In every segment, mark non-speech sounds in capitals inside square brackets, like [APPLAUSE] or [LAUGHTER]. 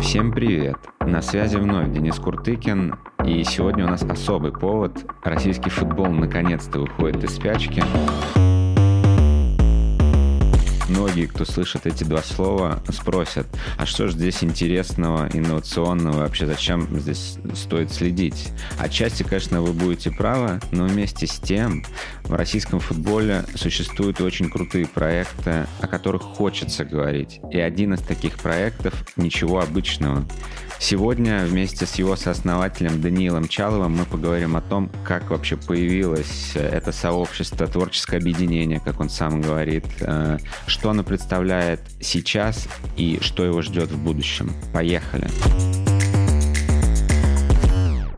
Всем привет! На связи вновь Денис Куртыкин, и сегодня у нас особый повод. Российский футбол наконец-то выходит из спячки многие, кто слышит эти два слова, спросят, а что же здесь интересного, инновационного, вообще зачем здесь стоит следить? Отчасти, конечно, вы будете правы, но вместе с тем в российском футболе существуют очень крутые проекты, о которых хочется говорить. И один из таких проектов «Ничего обычного». Сегодня вместе с его сооснователем Даниилом Чаловым мы поговорим о том, как вообще появилось это сообщество, творческое объединение, как он сам говорит, э, что оно представляет сейчас и что его ждет в будущем. Поехали!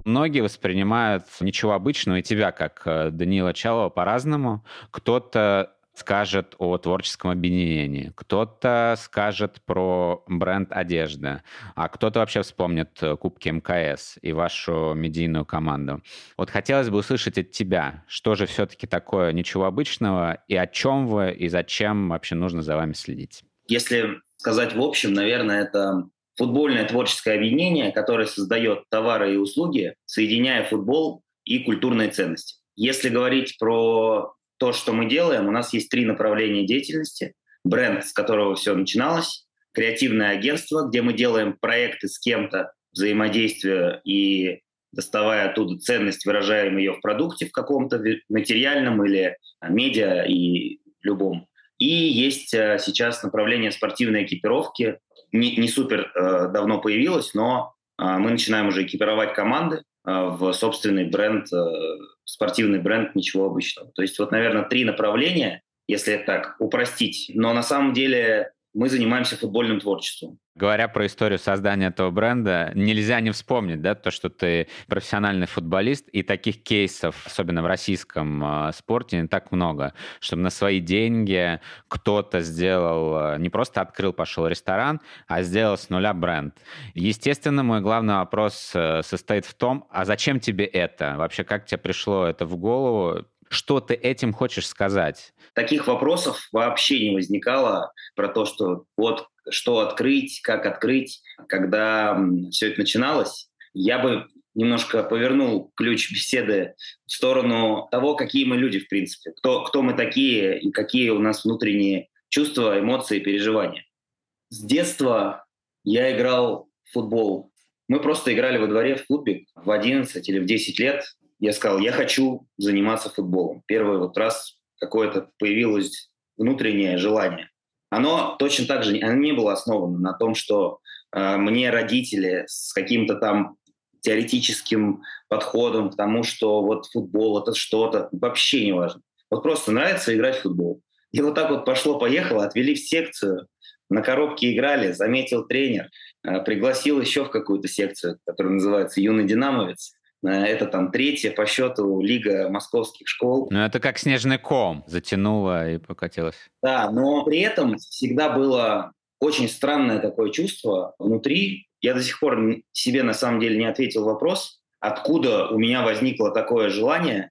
Многие воспринимают ничего обычного и тебя, как э, Даниила Чалова, по-разному. Кто-то скажет о творческом объединении, кто-то скажет про бренд одежды, а кто-то вообще вспомнит э, Кубки МКС и вашу медийную команду. Вот хотелось бы услышать от тебя, что же все-таки такое ничего обычного, и о чем вы, и зачем вообще нужно за вами следить? Если сказать в общем, наверное, это футбольное творческое объединение, которое создает товары и услуги, соединяя футбол и культурные ценности. Если говорить про то, что мы делаем, у нас есть три направления деятельности. Бренд, с которого все начиналось, креативное агентство, где мы делаем проекты с кем-то, взаимодействие и доставая оттуда ценность, выражаем ее в продукте в каком-то материальном или медиа и любом. И есть э, сейчас направление спортивной экипировки. Не, не супер э, давно появилось, но э, мы начинаем уже экипировать команды в собственный бренд э, спортивный бренд, ничего обычного. То есть вот, наверное, три направления, если так упростить. Но на самом деле мы занимаемся футбольным творчеством. Говоря про историю создания этого бренда, нельзя не вспомнить, да, то, что ты профессиональный футболист, и таких кейсов, особенно в российском э, спорте, не так много, чтобы на свои деньги кто-то сделал, э, не просто открыл, пошел ресторан, а сделал с нуля бренд. Естественно, мой главный вопрос э, состоит в том, а зачем тебе это? Вообще, как тебе пришло это в голову? Что ты этим хочешь сказать? Таких вопросов вообще не возникало про то, что вот что открыть, как открыть. Когда все это начиналось, я бы немножко повернул ключ беседы в сторону того, какие мы люди, в принципе, кто, кто мы такие и какие у нас внутренние чувства, эмоции, переживания. С детства я играл в футбол. Мы просто играли во дворе в клубе в 11 или в 10 лет я сказал, я хочу заниматься футболом. Первый вот раз какое-то появилось внутреннее желание. Оно точно так же оно не было основано на том, что э, мне родители с каким-то там теоретическим подходом к тому, что вот футбол это что-то, вообще не важно. Вот просто нравится играть в футбол. И вот так вот пошло-поехало, отвели в секцию, на коробке играли, заметил тренер, э, пригласил еще в какую-то секцию, которая называется «Юный динамовец». Э, это там третья по счету лига московских школ. Ну, это как снежный ком затянуло и покатилось. Да, но при этом всегда было очень странное такое чувство внутри. Я до сих пор себе на самом деле не ответил вопрос, откуда у меня возникло такое желание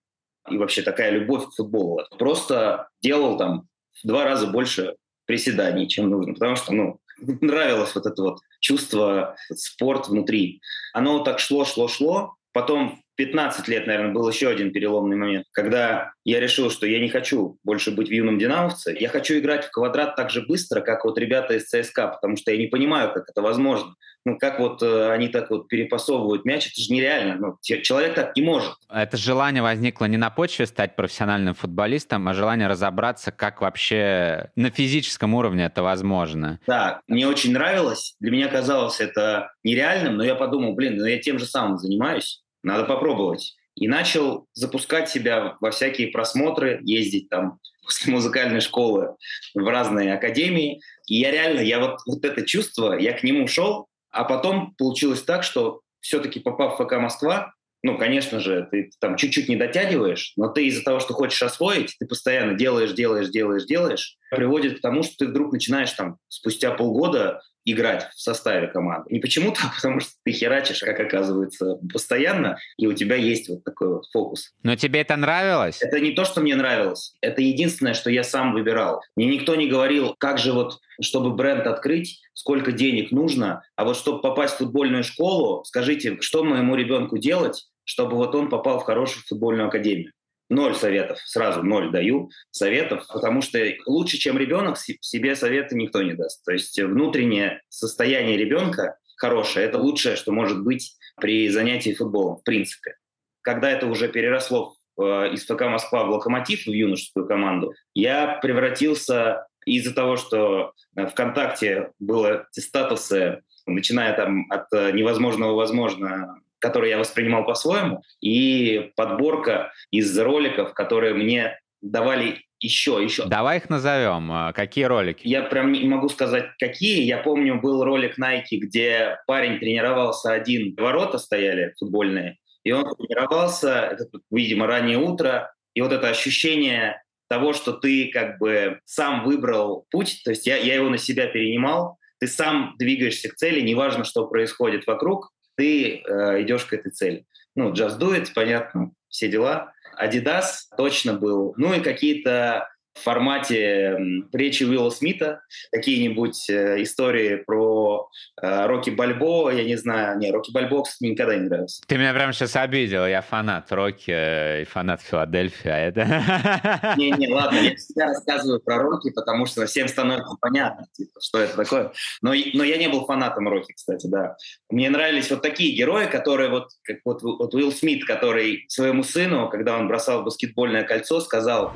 и вообще такая любовь к футболу. Просто делал там в два раза больше приседаний, чем нужно, потому что, ну, [LAUGHS] нравилось вот это вот чувство, спорт внутри. Оно так шло, шло, шло, Потом 15 лет, наверное, был еще один переломный момент, когда я решил, что я не хочу больше быть в юном динамовце. Я хочу играть в квадрат так же быстро, как вот ребята из ЦСКА, потому что я не понимаю, как это возможно. Ну, как вот э, они так вот перепасовывают мяч, это же нереально. Ну, человек так не может. Это желание возникло не на почве стать профессиональным футболистом, а желание разобраться, как вообще на физическом уровне это возможно. Да, мне очень нравилось. Для меня казалось это нереальным, но я подумал, блин, ну я тем же самым занимаюсь надо попробовать. И начал запускать себя во всякие просмотры, ездить там [LAUGHS] после музыкальной школы в разные академии. И я реально, я вот, вот это чувство, я к нему шел, а потом получилось так, что все-таки попав в ФК Москва, ну, конечно же, ты там чуть-чуть не дотягиваешь, но ты из-за того, что хочешь освоить, ты постоянно делаешь, делаешь, делаешь, делаешь, приводит к тому, что ты вдруг начинаешь там спустя полгода играть в составе команды. Не почему-то, а потому что ты херачишь, как оказывается, постоянно, и у тебя есть вот такой вот фокус. Но тебе это нравилось? Это не то, что мне нравилось. Это единственное, что я сам выбирал. Мне никто не говорил, как же вот, чтобы бренд открыть, сколько денег нужно, а вот чтобы попасть в футбольную школу, скажите, что моему ребенку делать, чтобы вот он попал в хорошую футбольную академию. Ноль советов, сразу ноль даю советов, потому что лучше, чем ребенок, себе советы никто не даст. То есть внутреннее состояние ребенка хорошее, это лучшее, что может быть при занятии футболом, в принципе. Когда это уже переросло э, из ФК Москва в Локомотив, в юношескую команду, я превратился из-за того, что ВКонтакте было статусы, начиная там от э, невозможного возможно который я воспринимал по-своему, и подборка из роликов, которые мне давали еще, еще. Давай их назовем. А, какие ролики? Я прям не могу сказать, какие. Я помню, был ролик Nike, где парень тренировался один, ворота стояли футбольные, и он тренировался, это, видимо, раннее утро, и вот это ощущение того, что ты как бы сам выбрал путь, то есть я, я его на себя перенимал, ты сам двигаешься к цели, неважно, что происходит вокруг, ты э, идешь к этой цели. Ну, Just Do It, понятно, все дела. Adidas точно был. Ну и какие-то в формате речи Уилла Смита, какие-нибудь э, истории про э, Рокки Бальбо, я не знаю, не, Рокки Бальбо, кстати, мне никогда не нравился. Ты меня прям сейчас обидел, я фанат Рокки э, и фанат Филадельфии, а это... [LAUGHS] Не-не, ладно, я всегда рассказываю про Рокки, потому что всем становится понятно, типа, что это такое. Но, но я не был фанатом Рокки, кстати, да. Мне нравились вот такие герои, которые вот, как вот, вот Уилл Смит, который своему сыну, когда он бросал баскетбольное кольцо, сказал,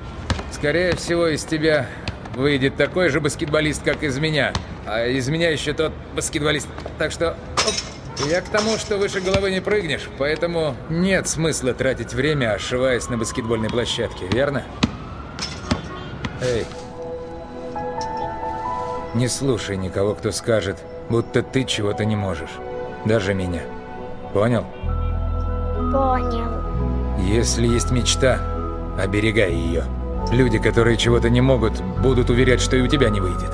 Скорее всего, из тебя выйдет такой же баскетболист, как из меня. А из меня еще тот баскетболист. Так что... Оп, я к тому, что выше головы не прыгнешь, поэтому нет смысла тратить время, ошиваясь на баскетбольной площадке, верно? Эй, не слушай никого, кто скажет, будто ты чего-то не можешь. Даже меня. Понял? Понял. Если есть мечта, оберегай ее. Люди, которые чего-то не могут, будут уверять, что и у тебя не выйдет.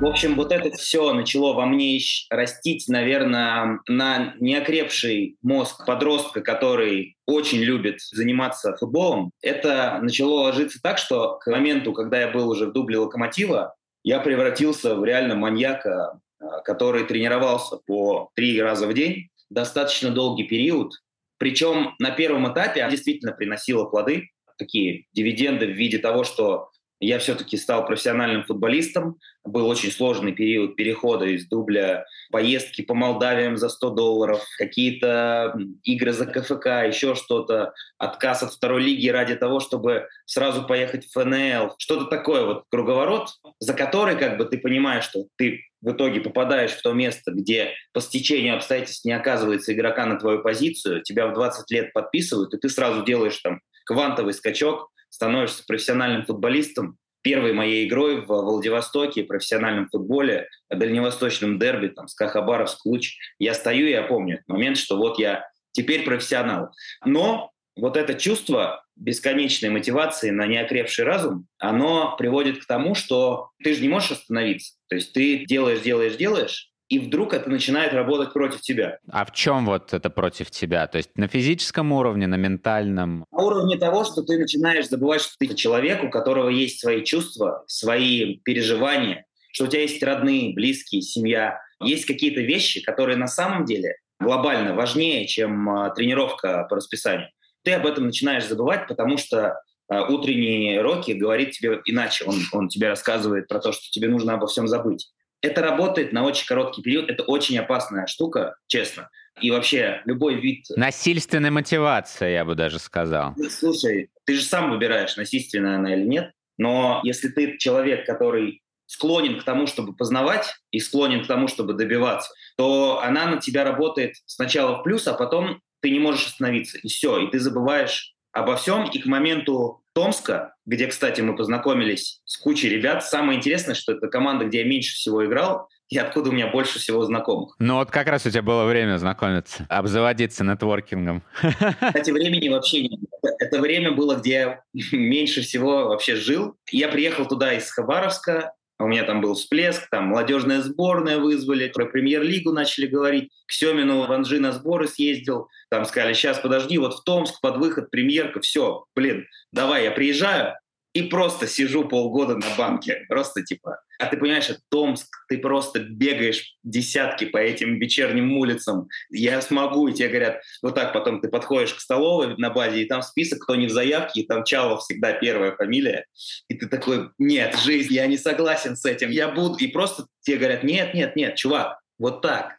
В общем, вот это все начало во мне растить, наверное, на неокрепший мозг подростка, который очень любит заниматься футболом. Это начало ложиться так, что к моменту, когда я был уже в дубле «Локомотива», я превратился в реально маньяка, а, который тренировался по три раза в день, достаточно долгий период. Причем на первом этапе действительно приносило плоды такие дивиденды в виде того, что я все-таки стал профессиональным футболистом. Был очень сложный период перехода из дубля, поездки по Молдавиям за 100 долларов, какие-то игры за КФК, еще что-то, отказ от второй лиги ради того, чтобы сразу поехать в ФНЛ. Что-то такое вот круговорот, за который как бы ты понимаешь, что ты в итоге попадаешь в то место, где по стечению обстоятельств не оказывается игрока на твою позицию, тебя в 20 лет подписывают, и ты сразу делаешь там квантовый скачок, становишься профессиональным футболистом. Первой моей игрой в Владивостоке, профессиональном футболе, дальневосточном дерби, там, СКА Хабаровск, Луч, я стою, я помню этот момент, что вот я теперь профессионал. Но вот это чувство бесконечной мотивации на неокрепший разум, оно приводит к тому, что ты же не можешь остановиться. То есть ты делаешь, делаешь, делаешь, и вдруг это начинает работать против тебя. А в чем вот это против тебя? То есть на физическом уровне, на ментальном? На уровне того, что ты начинаешь забывать, что ты человек, у которого есть свои чувства, свои переживания, что у тебя есть родные, близкие, семья. Есть какие-то вещи, которые на самом деле глобально важнее, чем э, тренировка по расписанию. Ты об этом начинаешь забывать, потому что э, утренний Рокки говорит тебе иначе. Он, он тебе рассказывает про то, что тебе нужно обо всем забыть. Это работает на очень короткий период. Это очень опасная штука, честно. И вообще любой вид... Насильственная мотивация, я бы даже сказал. Слушай, ты же сам выбираешь, насильственная она или нет. Но если ты человек, который склонен к тому, чтобы познавать, и склонен к тому, чтобы добиваться, то она на тебя работает сначала в плюс, а потом ты не можешь остановиться. И все, и ты забываешь обо всем, и к моменту Томска, где, кстати, мы познакомились с кучей ребят. Самое интересное, что это команда, где я меньше всего играл, и откуда у меня больше всего знакомых. Ну вот как раз у тебя было время знакомиться, обзаводиться нетворкингом. [LAUGHS] Кстати, времени вообще не было. Это время было, где я [LAUGHS] меньше всего вообще жил. Я приехал туда из Хабаровска, у меня там был всплеск, там молодежная сборная вызвали, про премьер-лигу начали говорить. К Семину в Анжи на сборы съездил. Там сказали, сейчас подожди, вот в Томск под выход премьерка, все, блин, давай, я приезжаю и просто сижу полгода на банке. Просто типа, а ты понимаешь, Томск, ты просто бегаешь десятки по этим вечерним улицам. Я смогу, и тебе говорят, вот так потом ты подходишь к столовой на базе, и там список, кто не в заявке, и там Чалов всегда первая фамилия. И ты такой, нет, жизнь, я не согласен с этим, я буду. И просто тебе говорят, нет, нет, нет, чувак, вот так.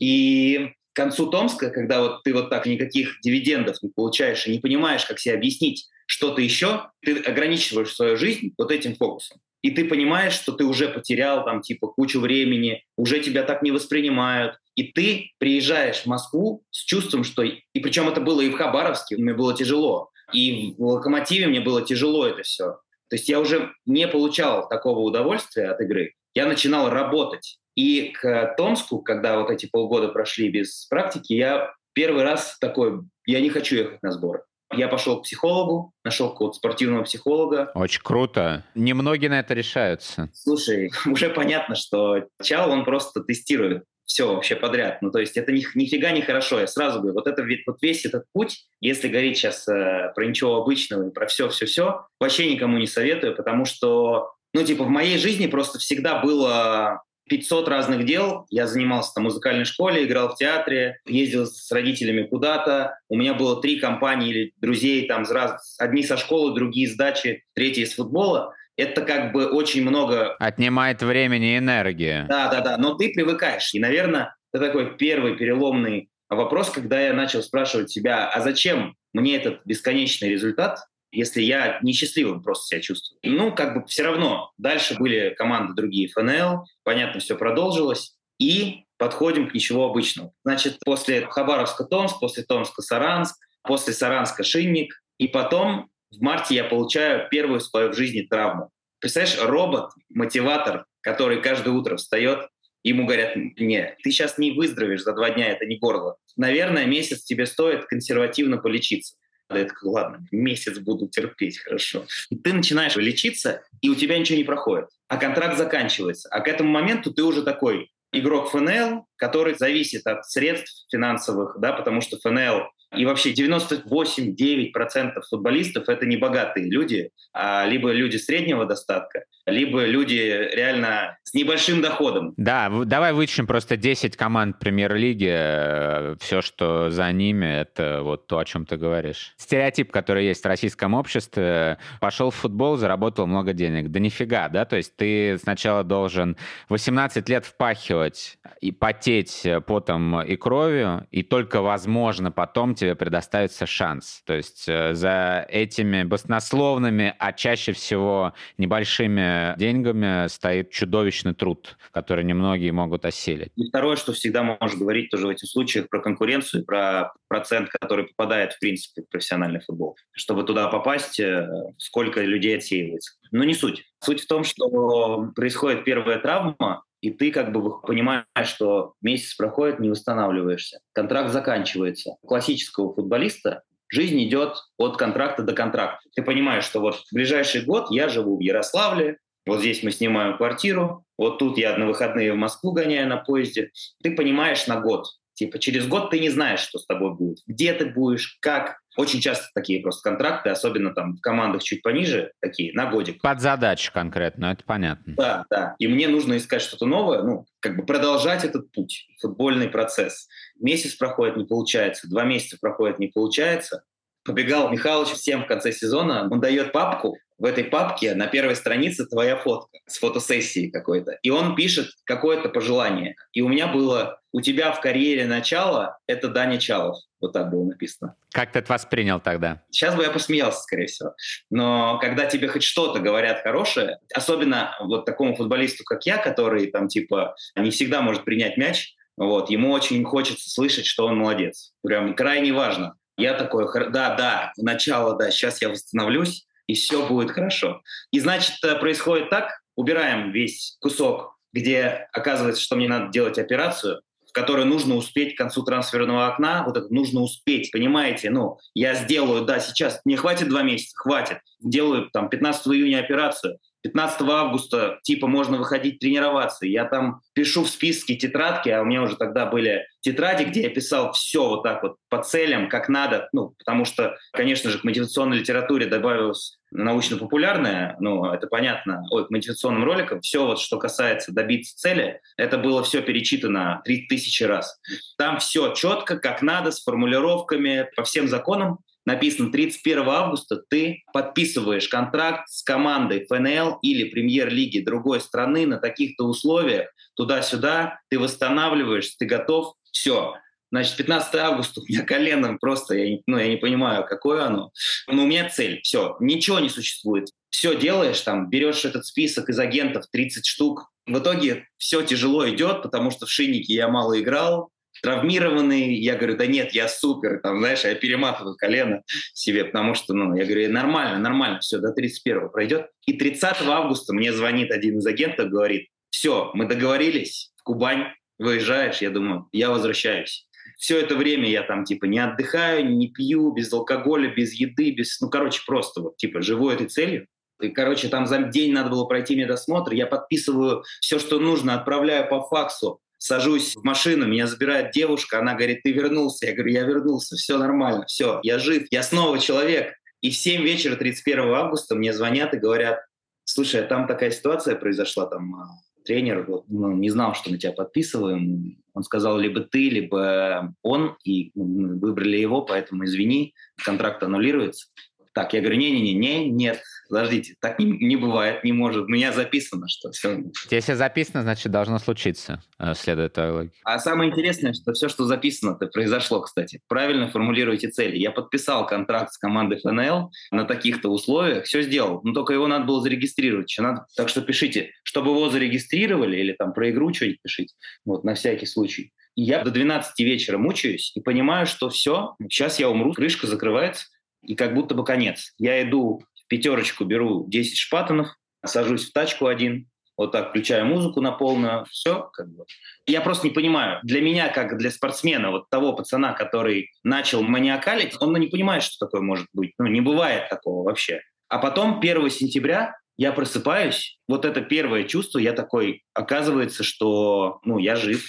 И концу Томска, когда вот ты вот так никаких дивидендов не получаешь и не понимаешь, как себе объяснить, что-то еще, ты ограничиваешь свою жизнь вот этим фокусом. И ты понимаешь, что ты уже потерял там типа кучу времени, уже тебя так не воспринимают. И ты приезжаешь в Москву с чувством, что... И причем это было и в Хабаровске, мне было тяжело. И в Локомотиве мне было тяжело это все. То есть я уже не получал такого удовольствия от игры. Я начинал работать. И к Томску, когда вот эти полгода прошли без практики, я первый раз такой, я не хочу ехать на сборы. Я пошел к психологу, нашел какого-то спортивного психолога. Очень круто. Немногие на это решаются. Слушай, [LAUGHS] уже понятно, что Чал, он просто тестирует все вообще подряд. Ну, то есть это ни, нифига не хорошо. Я сразу говорю, вот это вот весь этот путь, если говорить сейчас э, про ничего обычного и про все-все-все, вообще никому не советую, потому что, ну, типа, в моей жизни просто всегда было 500 разных дел. Я занимался там в музыкальной школе, играл в театре, ездил с родителями куда-то. У меня было три компании или друзей, там, раз, одни со школы, другие с дачи, третьи из футбола. Это как бы очень много... Отнимает времени и энергии. Да, да, да. Но ты привыкаешь. И, наверное, это такой первый переломный вопрос, когда я начал спрашивать себя, а зачем мне этот бесконечный результат, если я несчастливым просто себя чувствую. Ну, как бы все равно. Дальше были команды другие ФНЛ, понятно, все продолжилось. И подходим к ничего обычного. Значит, после Хабаровска Томск, после Томска Саранск, после Саранска Шинник. И потом в марте я получаю первую свою в жизни травму. Представляешь, робот, мотиватор, который каждое утро встает, ему говорят, нет, ты сейчас не выздоровеешь за два дня, это не горло. Наверное, месяц тебе стоит консервативно полечиться. Такой, ладно, месяц буду терпеть, хорошо. Ты начинаешь лечиться, и у тебя ничего не проходит. А контракт заканчивается. А к этому моменту ты уже такой игрок ФНЛ, который зависит от средств финансовых, да, потому что ФНЛ и вообще 98-9% футболистов — это не богатые люди, а либо люди среднего достатка, либо люди реально с небольшим доходом. Да, давай вычтем просто 10 команд премьер-лиги. Э, Все, что за ними, это вот то, о чем ты говоришь. Стереотип, который есть в российском обществе. Пошел в футбол, заработал много денег. Да нифига, да? То есть ты сначала должен 18 лет впахивать и потеть потом и кровью, и только, возможно, потом тебе предоставится шанс. То есть э, за этими баснословными, а чаще всего небольшими деньгами стоит чудовищный труд, который немногие могут осилить. И второе, что всегда можно говорить тоже в этих случаях про конкуренцию, про процент, который попадает, в принципе, в профессиональный футбол. Чтобы туда попасть, э, сколько людей отсеивается. Но не суть. Суть в том, что происходит первая травма, и ты как бы понимаешь, что месяц проходит, не восстанавливаешься. Контракт заканчивается. Классического футболиста жизнь идет от контракта до контракта. Ты понимаешь, что вот в ближайший год я живу в Ярославле, вот здесь мы снимаем квартиру, вот тут я на выходные в Москву гоняю на поезде. Ты понимаешь на год. Типа через год ты не знаешь, что с тобой будет. Где ты будешь, как, очень часто такие просто контракты, особенно там в командах чуть пониже, такие, на годик. Под задачу конкретно, это понятно. Да, да. И мне нужно искать что-то новое, ну, как бы продолжать этот путь, футбольный процесс. Месяц проходит, не получается, два месяца проходит, не получается. Побегал Михалыч всем в конце сезона, он дает папку, в этой папке на первой странице твоя фотка с фотосессии какой-то. И он пишет какое-то пожелание. И у меня было «У тебя в карьере начало – это Даня Чалов». Вот так было написано. Как ты это воспринял тогда? Сейчас бы я посмеялся, скорее всего. Но когда тебе хоть что-то говорят хорошее, особенно вот такому футболисту, как я, который там типа не всегда может принять мяч, вот, ему очень хочется слышать, что он молодец. Прям крайне важно. Я такой, да, да, начало, да, сейчас я восстановлюсь, и все будет хорошо. И значит, э, происходит так, убираем весь кусок где оказывается, что мне надо делать операцию, в которой нужно успеть к концу трансферного окна, вот это нужно успеть, понимаете? Ну, я сделаю, да, сейчас, мне хватит два месяца, хватит. Делаю там 15 июня операцию, 15 августа типа можно выходить тренироваться. Я там пишу в списке тетрадки, а у меня уже тогда были тетради, где я писал все вот так вот по целям, как надо. Ну, потому что, конечно же, к мотивационной литературе добавилось научно-популярное, ну, это понятно, ой, к мотивационным роликам, все вот, что касается добиться цели, это было все перечитано 3000 раз. Там все четко, как надо, с формулировками, по всем законам написано 31 августа ты подписываешь контракт с командой ФНЛ или премьер-лиги другой страны на таких-то условиях, туда-сюда, ты восстанавливаешь, ты готов, все. Значит, 15 августа у меня коленом просто, я не, ну, я не понимаю, какое оно. Но у меня цель, все, ничего не существует. Все делаешь, там, берешь этот список из агентов, 30 штук. В итоге все тяжело идет, потому что в шиннике я мало играл, травмированный, я говорю, да нет, я супер, там, знаешь, я перематываю колено себе, потому что, ну, я говорю, нормально, нормально, все, до 31 пройдет. И 30 августа мне звонит один из агентов, говорит, все, мы договорились, в Кубань выезжаешь, я думаю, я возвращаюсь. Все это время я там, типа, не отдыхаю, не пью, без алкоголя, без еды, без, ну, короче, просто вот, типа, живу этой целью. И, короче, там за день надо было пройти медосмотр, я подписываю все, что нужно, отправляю по факсу сажусь в машину, меня забирает девушка, она говорит, ты вернулся. Я говорю, я вернулся, все нормально, все, я жив, я снова человек. И в 7 вечера 31 августа мне звонят и говорят, слушай, а там такая ситуация произошла, там а, тренер ну, не знал, что мы тебя подписываем. Он сказал, либо ты, либо он, и выбрали его, поэтому извини, контракт аннулируется. Так, я говорю, не-не-не, нет, подождите, так не, не бывает, не может. У меня записано, что все. Если записано, значит, должно случиться, э, следует той логике. А самое интересное, что все, что записано, это произошло, кстати. Правильно формулируйте цели. Я подписал контракт с командой ФНЛ на таких-то условиях, все сделал. Но только его надо было зарегистрировать. Еще надо... Так что пишите, чтобы его зарегистрировали или там про игру что-нибудь пишите, вот, на всякий случай. И я до 12 вечера мучаюсь и понимаю, что все, сейчас я умру, крышка закрывается, и как будто бы конец. Я иду в пятерочку, беру 10 шпатонов, сажусь в тачку один, вот так включаю музыку на полную, все как бы. Я просто не понимаю, для меня, как для спортсмена, вот того пацана, который начал маниакалить, он ну, не понимает, что такое может быть. Ну, не бывает такого вообще. А потом 1 сентября я просыпаюсь, вот это первое чувство, я такой, оказывается, что, ну, я жив,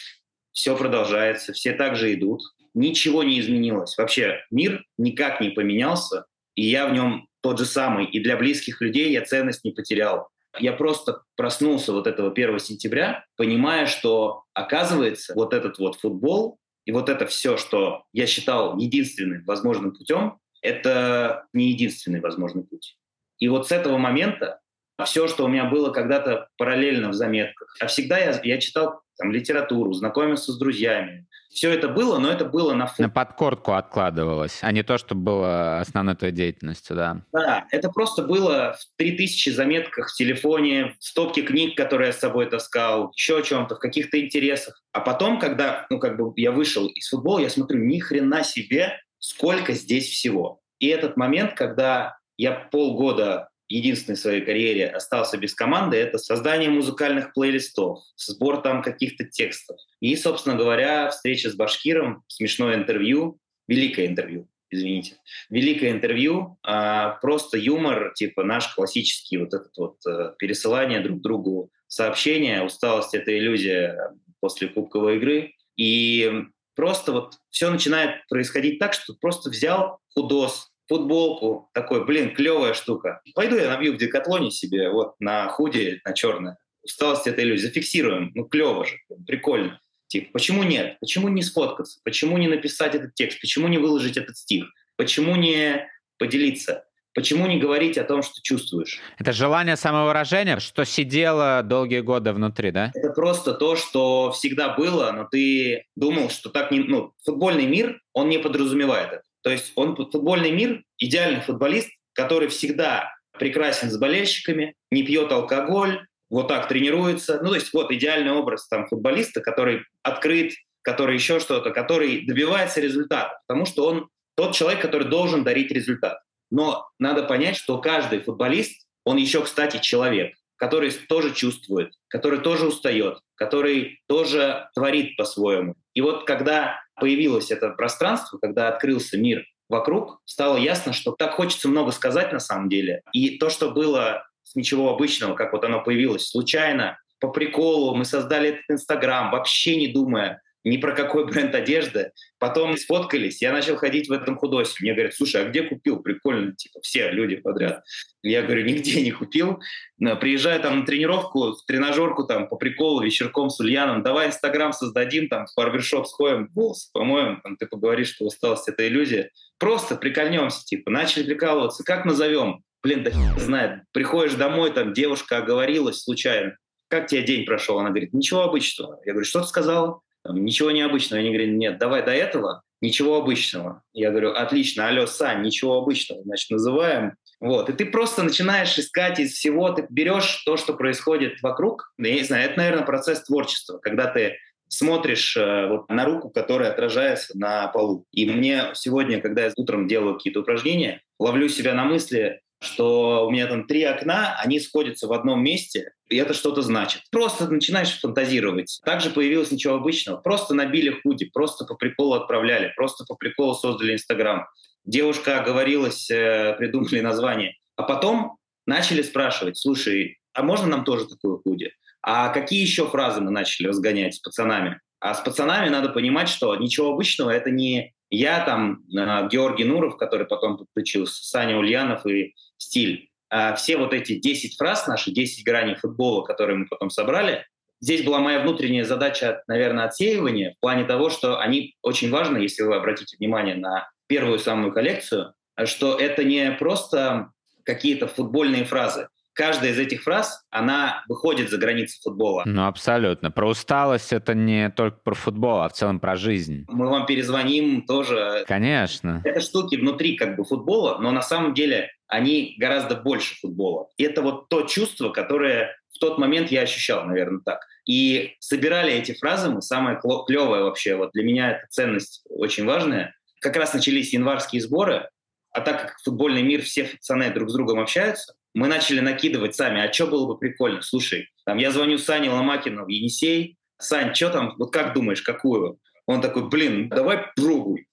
все продолжается, все так же идут, ничего не изменилось. Вообще мир никак не поменялся, и я в нем тот же самый. И для близких людей я ценность не потерял. Я просто проснулся вот этого 1 сентября, понимая, что оказывается вот этот вот футбол и вот это все, что я считал единственным возможным путем, это не единственный возможный путь. И вот с этого момента все, что у меня было когда-то параллельно в заметках, а всегда я, я читал там, литературу, знакомился с друзьями, все это было, но это было на фоне. На подкорку откладывалось, а не то, что было основной твоей деятельностью, да. Да, это просто было в 3000 заметках в телефоне, в стопке книг, которые я с собой таскал, еще о чем-то, в каких-то интересах. А потом, когда ну, как бы я вышел из футбола, я смотрю, ни хрена себе, сколько здесь всего. И этот момент, когда я полгода единственной своей карьере остался без команды, это создание музыкальных плейлистов, сбор там каких-то текстов. И, собственно говоря, встреча с Башкиром, смешное интервью, великое интервью, извините. Великое интервью, а, просто юмор, типа наш классический вот этот вот а, пересылание друг другу сообщения, усталость — это иллюзия после кубковой игры. И просто вот все начинает происходить так, что просто взял худос, футболку, такой, блин, клевая штука. Пойду я набью в декатлоне себе вот на худи, на черное. Усталость этой иллюзии. Зафиксируем. Ну, клево же, прикольно. Типа, почему нет? Почему не сфоткаться? Почему не написать этот текст? Почему не выложить этот стих? Почему не поделиться? Почему не говорить о том, что чувствуешь? Это желание самовыражения, что сидело долгие годы внутри, да? Это просто то, что всегда было, но ты думал, что так не... Ну, футбольный мир, он не подразумевает это. То есть он футбольный мир, идеальный футболист, который всегда прекрасен с болельщиками, не пьет алкоголь, вот так тренируется. Ну, то есть вот идеальный образ там футболиста, который открыт, который еще что-то, который добивается результата, потому что он тот человек, который должен дарить результат. Но надо понять, что каждый футболист, он еще, кстати, человек. который тоже чувствует, который тоже устает, который тоже творит по-своему. И вот когда появилось это пространство, когда открылся мир вокруг, стало ясно, что так хочется много сказать на самом деле. И то, что было с ничего обычного, как вот оно появилось случайно, по приколу, мы создали этот Инстаграм, вообще не думая, ни про какой бренд одежды. Потом сфоткались, я начал ходить в этом худосе. Мне говорят, слушай, а где купил? Прикольно, типа, все люди подряд. Я говорю, нигде не купил. Приезжаю там на тренировку, в тренажерку там по приколу, вечерком с Ульяном, давай Инстаграм создадим, там в барбершоп сходим, волосы помоем, там, ты поговоришь, что усталость — это иллюзия. Просто прикольнемся, типа, начали прикалываться. Как назовем? Блин, да знает. Приходишь домой, там девушка оговорилась случайно. Как тебе день прошел? Она говорит, ничего обычного. Я говорю, что ты сказала? Ничего необычного. Они говорят, нет, давай до этого, ничего обычного. Я говорю, отлично, алло, Сань, ничего обычного, значит, называем. Вот, и ты просто начинаешь искать из всего, ты берешь то, что происходит вокруг. Я не знаю, это, наверное, процесс творчества, когда ты смотришь э, вот на руку, которая отражается на полу. И мне сегодня, когда я утром делаю какие-то упражнения, ловлю себя на мысли, что у меня там три окна, они сходятся в одном месте, и это что-то значит. Просто начинаешь фантазировать. Также появилось ничего обычного. Просто набили худи, просто по приколу отправляли, просто по приколу создали Инстаграм. Девушка оговорилась, э, придумали название. А потом начали спрашивать, слушай, а можно нам тоже такую худи? А какие еще фразы мы начали разгонять с пацанами? А с пацанами надо понимать, что ничего обычного — это не я там, э, Георгий Нуров, который потом подключился, Саня Ульянов и Стиль. А все вот эти 10 фраз, наши 10 граней футбола, которые мы потом собрали, здесь была моя внутренняя задача, наверное, отсеивания в плане того, что они очень важны, если вы обратите внимание на первую самую коллекцию, что это не просто какие-то футбольные фразы, каждая из этих фраз, она выходит за границы футбола. Ну, абсолютно. Про усталость это не только про футбол, а в целом про жизнь. Мы вам перезвоним тоже. Конечно. Это штуки внутри как бы футбола, но на самом деле они гораздо больше футбола. И это вот то чувство, которое в тот момент я ощущал, наверное, так. И собирали эти фразы мы, самое клевое вообще, вот для меня эта ценность очень важная. Как раз начались январские сборы, а так как футбольный мир, все пацаны друг с другом общаются, мы начали накидывать сами, а что было бы прикольно? Слушай, там я звоню Сане Ломакину в Енисей, Сань, что там, вот как думаешь, какую? Он такой, блин, давай пробуй.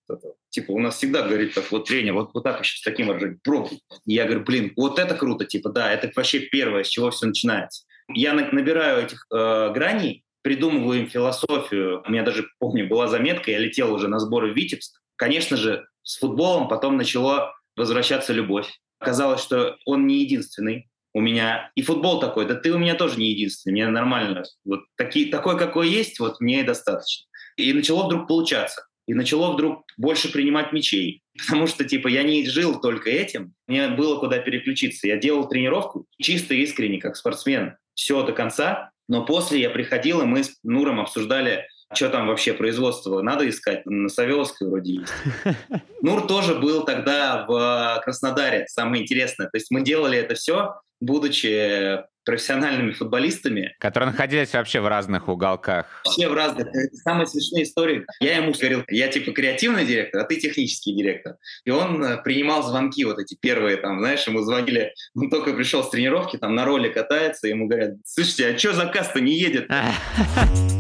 Типа, у нас всегда говорит так вот тренер, вот, вот так еще с таким выражением, пробуй. И я говорю, блин, вот это круто, типа, да, это вообще первое, с чего все начинается. Я набираю этих э, граней, придумываю им философию. У меня даже, помню, была заметка, я летел уже на сборы в Витебск. Конечно же, с футболом потом начала возвращаться любовь. Оказалось, что он не единственный у меня. И футбол такой, да ты у меня тоже не единственный, мне нормально. Вот такие, такой, какой есть, вот мне и достаточно. И начало вдруг получаться. И начало вдруг больше принимать мячей. [LAUGHS] Потому что, типа, я не жил только этим, мне было куда переключиться. Я делал тренировку чисто искренне, как спортсмен, все до конца. Но после я приходил, и мы с Нуром обсуждали что там вообще производство надо искать? На Савеловской вроде есть. [LAUGHS] Нур тоже был тогда в Краснодаре, самое интересное. То есть мы делали это все, будучи профессиональными футболистами. Которые находились вообще в разных уголках. Все в разных. Это самая смешная история. Я ему говорил, я типа креативный директор, а ты технический директор. И он э, принимал звонки вот эти первые, там, знаешь, ему звонили, он только пришел с тренировки, там на роли катается, ему говорят, слушайте, а что заказ-то не едет? [LAUGHS]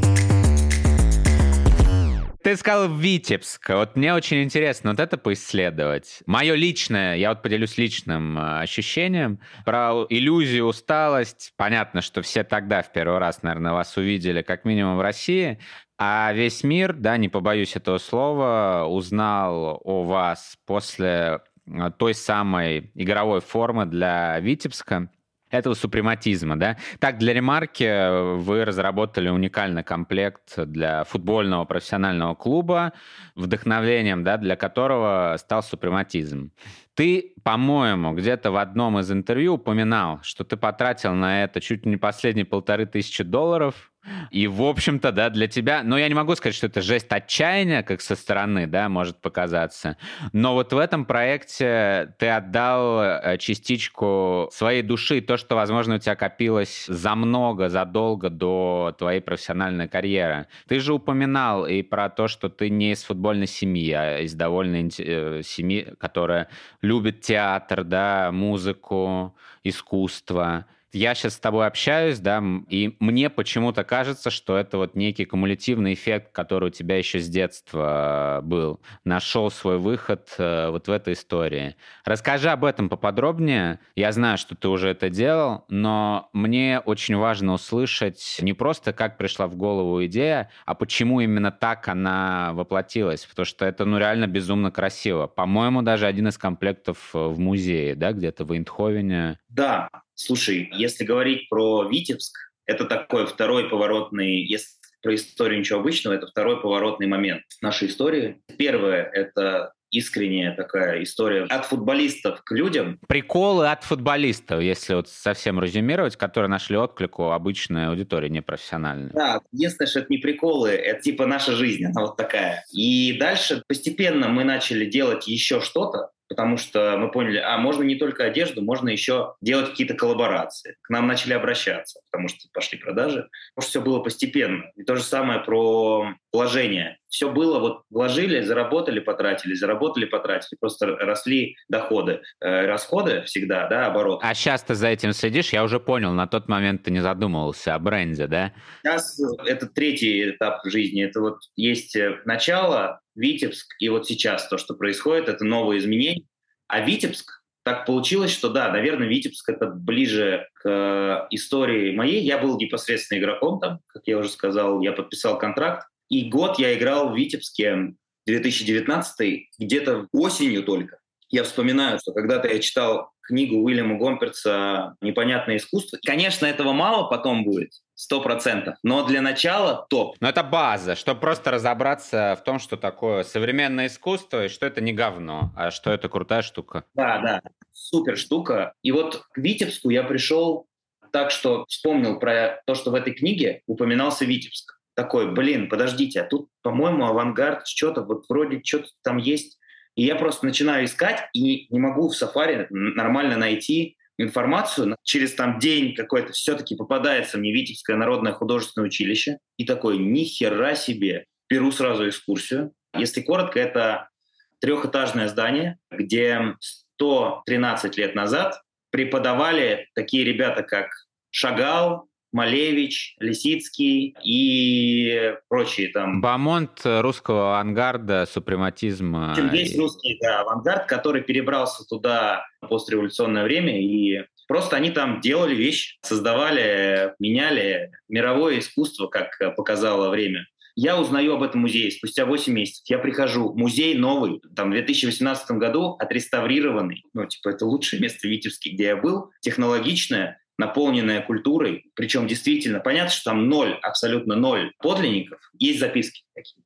Ты сказал Витебск. Вот мне очень интересно вот это поисследовать. Мое личное, я вот поделюсь личным э, ощущением про иллюзию, усталость. Понятно, что все тогда в первый раз, наверное, вас увидели, как минимум в России. А весь мир, да, не побоюсь этого слова, узнал о вас после э, той самой игровой формы для Витебска этого супрематизма, да. Так, для ремарки вы разработали уникальный комплект для футбольного профессионального клуба, вдохновлением, да, для которого стал супрематизм. Ты, по-моему, где-то в одном из интервью упоминал, что ты потратил на это чуть ли не последние полторы тысячи долларов, и, в общем-то, да, для тебя... Но я не могу сказать, что это жесть отчаяния, как со стороны, да, может показаться. Но вот в этом проекте ты отдал э, частичку своей души, то, что, возможно, у тебя копилось за много, задолго до твоей профессиональной карьеры. Ты же упоминал и про то, что ты не из футбольной семьи, а из довольно э, семьи, которая любит театр, да, музыку, искусство я сейчас с тобой общаюсь, да, и мне почему-то кажется, что это вот некий кумулятивный эффект, который у тебя еще с детства был, нашел свой выход э, вот в этой истории. Расскажи об этом поподробнее. Я знаю, что ты уже это делал, но мне очень важно услышать не просто, как пришла в голову идея, а почему именно так она воплотилась, потому что это, ну, реально безумно красиво. По-моему, даже один из комплектов э, в музее, да, где-то в Эйндховене. Да, слушай, если говорить про Витебск, это такой второй поворотный, если про историю ничего обычного, это второй поворотный момент нашей истории. Первое — это искренняя такая история от футболистов к людям. Приколы от футболистов, если вот совсем резюмировать, которые нашли отклик у обычной аудитории, непрофессиональной. Да, единственное, что это не приколы, это типа наша жизнь, она вот такая. И дальше постепенно мы начали делать еще что-то, потому что мы поняли, а можно не только одежду, можно еще делать какие-то коллаборации. К нам начали обращаться, потому что пошли продажи. Потому что все было постепенно. И то же самое про вложение. Все было, вот вложили, заработали, потратили, заработали, потратили. Просто росли доходы. Э, расходы всегда, да, оборот. А сейчас ты за этим следишь? Я уже понял, на тот момент ты не задумывался о бренде, да? Сейчас это третий этап жизни. Это вот есть э, начало, Витебск и вот сейчас то, что происходит, это новые изменения. А Витебск, так получилось, что да, наверное, Витебск это ближе к э, истории моей. Я был непосредственно игроком там, как я уже сказал, я подписал контракт. И год я играл в Витебске 2019, где-то осенью только. Я вспоминаю, что когда-то я читал книгу Уильяма Гомперца «Непонятное искусство». Конечно, этого мало потом будет, сто процентов. Но для начала топ. Но это база, чтобы просто разобраться в том, что такое современное искусство, и что это не говно, а что это крутая штука. Да, да, супер штука. И вот к Витебску я пришел так, что вспомнил про то, что в этой книге упоминался Витебск. Такой, блин, подождите, а тут, по-моему, авангард, что-то, вот вроде что-то там есть. И я просто начинаю искать и не могу в Safari нормально найти информацию. Через там день какой-то все-таки попадается мне Витебское народное художественное училище. И такой, ни хера себе. Беру сразу экскурсию. Если коротко, это трехэтажное здание, где 113 лет назад преподавали такие ребята, как Шагал, Малевич, Лисицкий и прочие там. Бамонт русского авангарда, супрематизма. Весь русский да, авангард, который перебрался туда в постреволюционное время и Просто они там делали вещи, создавали, меняли мировое искусство, как показало время. Я узнаю об этом музее спустя 8 месяцев. Я прихожу, музей новый, там в 2018 году отреставрированный. Ну, типа, это лучшее место в Витебске, где я был, технологичное, наполненная культурой, причем действительно понятно, что там ноль, абсолютно ноль подлинников, есть записки такие.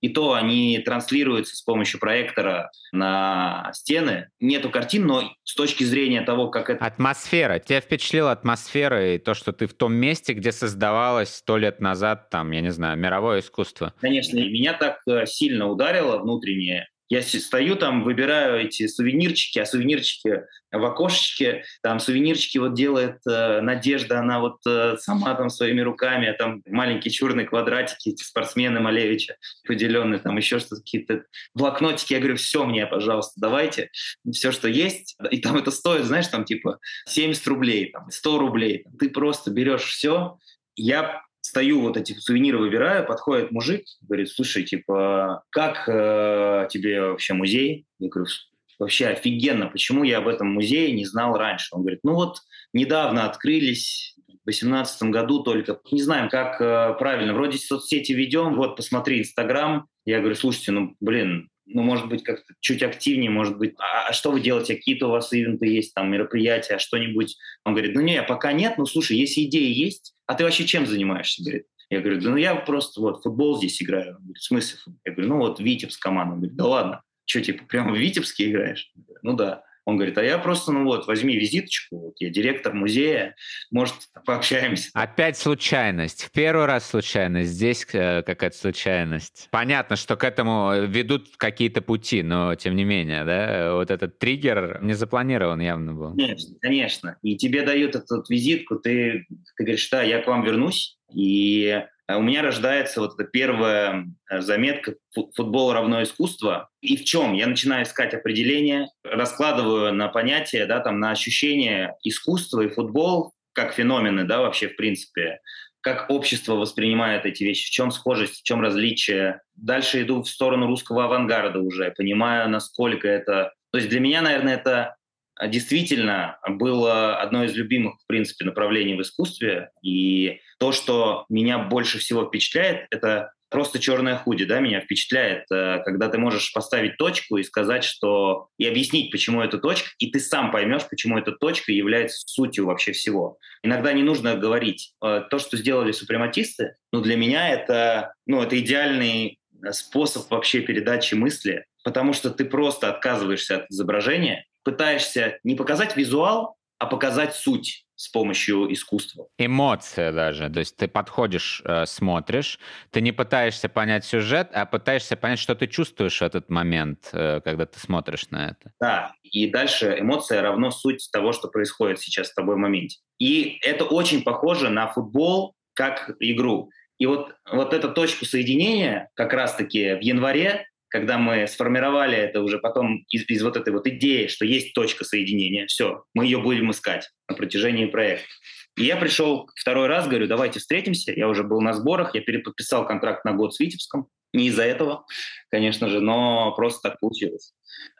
И то они транслируются с помощью проектора на стены. Нету картин, но с точки зрения того, как это... Атмосфера. Тебя впечатлила атмосфера и то, что ты в том месте, где создавалось сто лет назад, там, я не знаю, мировое искусство? Конечно. Меня так э, сильно ударило внутреннее я стою там, выбираю эти сувенирчики, а сувенирчики в окошечке, там сувенирчики вот делает э, Надежда, она вот э, сама там своими руками, а там маленькие черные квадратики, эти спортсмены Малевича поделенные, там еще что-то, какие-то блокнотики. Я говорю, все мне, пожалуйста, давайте, все, что есть. И там это стоит, знаешь, там типа 70 рублей, там, 100 рублей. Ты просто берешь все. Я стою, вот эти сувениры выбираю, подходит мужик, говорит, слушай, типа, как э, тебе вообще музей? Я говорю, вообще офигенно, почему я об этом музее не знал раньше? Он говорит, ну вот недавно открылись, в 2018 году только, не знаем, как э, правильно, вроде соцсети ведем, вот, посмотри, Инстаграм. Я говорю, слушайте, ну, блин, ну, может быть, как-то чуть активнее, может быть, а, а что вы делаете, какие-то у вас ивенты есть, там, мероприятия, что-нибудь? Он говорит, ну, не, пока нет, ну, слушай, если идеи есть, а ты вообще чем занимаешься? Говорит, я говорю, да ну я просто вот футбол здесь играю. Он говорит, в смысле? Я говорю, ну вот Витебск команда. Он говорит, да ладно, что, типа, прямо в Витебске играешь? Ну да. Он говорит, а я просто, ну вот, возьми визиточку, вот я директор музея, может, пообщаемся. Опять случайность. В первый раз случайность, здесь э, какая-то случайность. Понятно, что к этому ведут какие-то пути, но тем не менее, да, вот этот триггер не запланирован явно был. Конечно, конечно. И тебе дают эту визитку, ты, ты говоришь, да, я к вам вернусь, и у меня рождается вот эта первая э, заметка «Футбол равно искусство». И в чем? Я начинаю искать определение, раскладываю на понятия, да, там, на ощущение искусства и футбол как феномены, да, вообще, в принципе, как общество воспринимает эти вещи, в чем схожесть, в чем различие. Дальше иду в сторону русского авангарда уже, понимаю, насколько это... То есть для меня, наверное, это действительно было одно из любимых, в принципе, направлений в искусстве. И то, что меня больше всего впечатляет, это просто черное худи, да, меня впечатляет, э, когда ты можешь поставить точку и сказать, что... и объяснить, почему эта точка, и ты сам поймешь, почему эта точка является сутью вообще всего. Иногда не нужно говорить. Э, то, что сделали супрематисты, ну, для меня это, ну, это идеальный способ вообще передачи мысли, потому что ты просто отказываешься от изображения, пытаешься не показать визуал, а показать суть с помощью искусства. Эмоция даже. То есть ты подходишь, э, смотришь, ты не пытаешься понять сюжет, а пытаешься понять, что ты чувствуешь в этот момент, э, когда ты смотришь на это. Да, и дальше эмоция равно суть того, что происходит сейчас с тобой в моменте. И это очень похоже на футбол как игру. И вот, вот эту точку соединения как раз-таки в январе когда мы сформировали это уже потом из, из вот этой вот идеи, что есть точка соединения, все, мы ее будем искать на протяжении проекта. И я пришел второй раз, говорю, давайте встретимся. Я уже был на сборах, я переподписал контракт на год с Витебском. Не из-за этого, конечно же, но просто так получилось.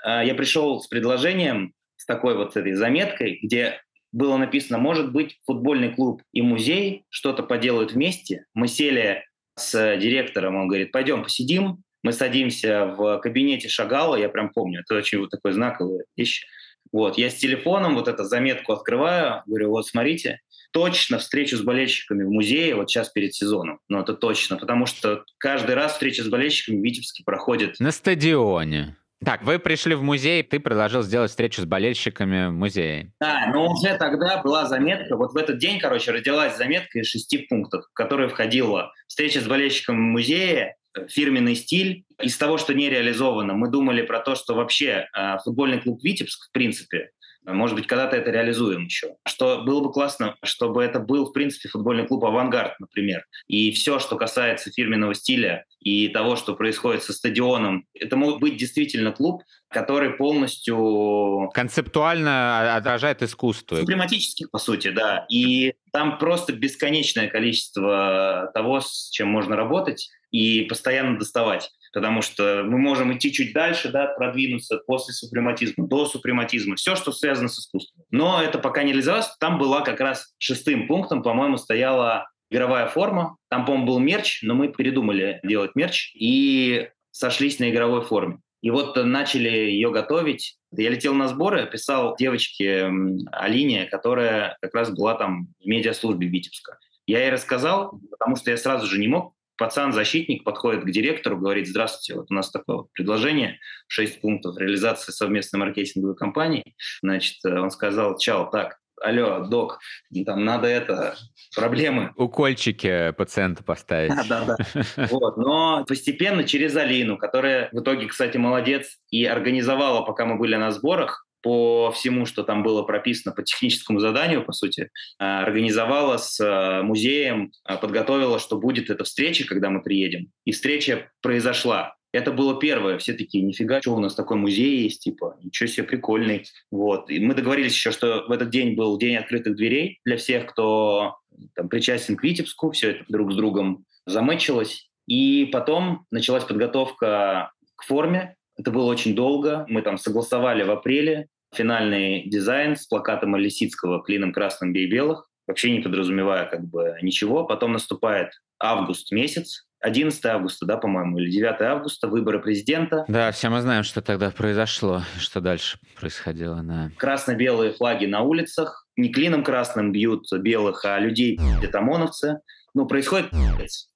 А, я пришел с предложением, с такой вот этой заметкой, где было написано, может быть, футбольный клуб и музей что-то поделают вместе. Мы сели с директором, он говорит, пойдем посидим, мы садимся в кабинете Шагала, я прям помню, это очень вот такой знаковый вещь. Вот, я с телефоном вот эту заметку открываю, говорю, вот смотрите, точно встречу с болельщиками в музее вот сейчас перед сезоном. Ну, это точно, потому что каждый раз встреча с болельщиками в Витебске проходит... На стадионе. Так, вы пришли в музей, ты предложил сделать встречу с болельщиками в музее. Да, но уже тогда была заметка, вот в этот день, короче, родилась заметка из шести пунктов, в которые входила встреча с болельщиками в музее, фирменный стиль. Из того, что не реализовано, мы думали про то, что вообще э, футбольный клуб «Витебск», в принципе, может быть, когда-то это реализуем еще. Что было бы классно, чтобы это был, в принципе, футбольный клуб «Авангард», например. И все, что касается фирменного стиля и того, что происходит со стадионом, это мог быть действительно клуб, который полностью... Концептуально отражает искусство. Супрематически, по сути, да. И там просто бесконечное количество того, с чем можно работать и постоянно доставать. Потому что мы можем идти чуть дальше, да, продвинуться после супрематизма, до супрематизма, все, что связано с искусством. Но это пока не реализовалось. Там была как раз шестым пунктом, по-моему, стояла игровая форма. Там, по-моему, был мерч, но мы передумали делать мерч и сошлись на игровой форме. И вот начали ее готовить. Я летел на сборы, писал девочке Алине, которая как раз была там в медиаслужбе Витебска. Я ей рассказал, потому что я сразу же не мог пацан-защитник подходит к директору, говорит, здравствуйте, вот у нас такое вот предложение, 6 пунктов реализации совместной маркетинговой кампании. Значит, э, он сказал, чал, так, алло, док, там надо это, проблемы. Укольчики пациента поставить. Да, да, да. [LAUGHS] Вот. Но постепенно через Алину, которая в итоге, кстати, молодец и организовала, пока мы были на сборах, по всему, что там было прописано по техническому заданию, по сути, а, организовала с а, музеем, а, подготовила, что будет эта встреча, когда мы приедем. И встреча произошла. Это было первое. Все такие, нифига, что у нас такой музей есть, типа, ничего себе, прикольный. Вот. И мы договорились еще, что в этот день был день открытых дверей для всех, кто там, причастен к Витебску. Все это друг с другом замычилось. И потом началась подготовка к форме. Это было очень долго. Мы там согласовали в апреле финальный дизайн с плакатом Лисицкого «Клином красным бей белых», вообще не подразумевая как бы ничего. Потом наступает август месяц, 11 августа, да, по-моему, или 9 августа, выборы президента. Да, все мы знаем, что тогда произошло, что дальше происходило, да. Красно-белые флаги на улицах, не клином красным бьют белых, а людей бьют ОМОНовцы. Ну, происходит